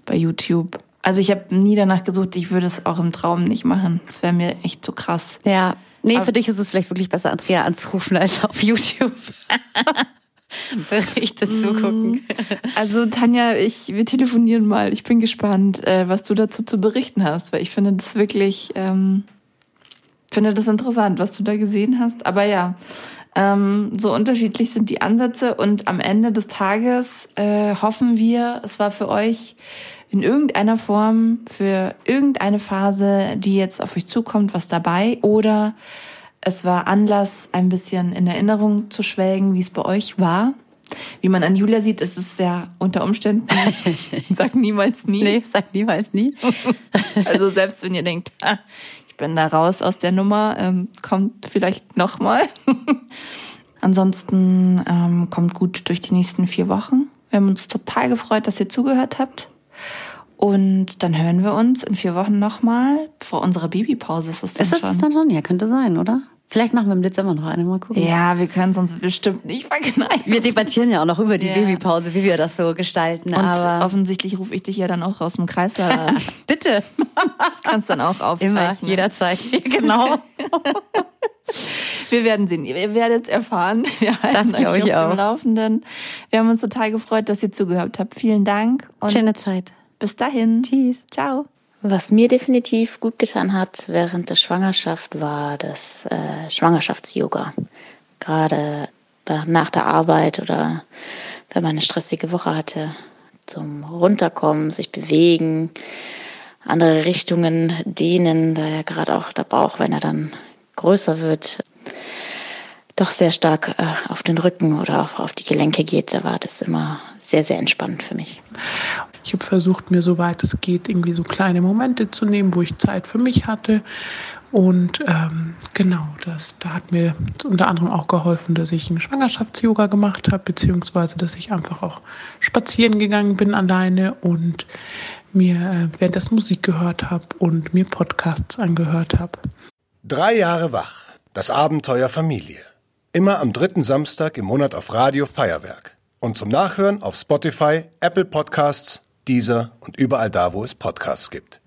bei YouTube. Also ich habe nie danach gesucht, ich würde es auch im Traum nicht machen. Das wäre mir echt zu krass. Ja, nee, für dich ist es vielleicht wirklich besser, Andrea anzurufen als auf YouTube. Berichte zugucken. Mm. Also Tanja, ich, wir telefonieren mal. Ich bin gespannt, äh, was du dazu zu berichten hast, weil ich finde das wirklich, ähm, finde das interessant, was du da gesehen hast. Aber ja, ähm, so unterschiedlich sind die Ansätze und am Ende des Tages äh, hoffen wir, es war für euch in irgendeiner Form für irgendeine Phase, die jetzt auf euch zukommt, was dabei oder es war Anlass, ein bisschen in Erinnerung zu schwelgen, wie es bei euch war. Wie man an Julia sieht, ist es ja unter Umständen, sag niemals nie. Nee, sag niemals nie. also selbst wenn ihr denkt, ah, ich bin da raus aus der Nummer. Ähm, kommt vielleicht nochmal. Ansonsten ähm, kommt gut durch die nächsten vier Wochen. Wir haben uns total gefreut, dass ihr zugehört habt. Und dann hören wir uns in vier Wochen nochmal. Vor unserer Babypause ist es dann Ist das schon. das dann schon? Ja, könnte sein, oder? Vielleicht machen wir im Dezember noch eine, mal gucken. Ja, wir können es uns bestimmt nicht verkneifen. Wir debattieren ja auch noch über die Ja. Babypause, wie wir das so gestalten. Und aber offensichtlich rufe ich dich ja dann auch aus dem Kreislauf an. bitte, Das kannst dann auch aufzeichnen. immer, jederzeit. genau. Wir werden sehen. Ihr werdet es erfahren. Wir halten Das euch ich auf auch. dem Laufenden. Wir haben uns total gefreut, dass ihr zugehört habt. Vielen Dank und Schöne Zeit. bis dahin. Tschüss. Ciao. Was mir definitiv gut getan hat während der Schwangerschaft war das äh, Schwangerschafts-Yoga. Gerade nach der Arbeit oder wenn man eine stressige Woche hatte, zum Runterkommen, sich bewegen, andere Richtungen dehnen, da ja gerade auch der Bauch, wenn er dann größer wird, doch sehr stark äh, auf den Rücken oder auch auf die Gelenke geht, da war das immer sehr, sehr entspannend für mich. Ich habe versucht, mir soweit es geht, irgendwie so kleine Momente zu nehmen, wo ich Zeit für mich hatte. Und ähm, genau, das, da hat mir unter anderem auch geholfen, dass ich einen Schwangerschafts-Yoga gemacht habe, beziehungsweise dass ich einfach auch spazieren gegangen bin alleine und mir äh, währenddessen Musik gehört habe und mir Podcasts angehört habe. Drei Jahre wach. Das Abenteuer Familie. Immer am dritten Samstag im Monat auf Radio Feuerwerk. Und zum Nachhören auf Spotify, Apple Podcasts, Deezer und überall da, wo es Podcasts gibt.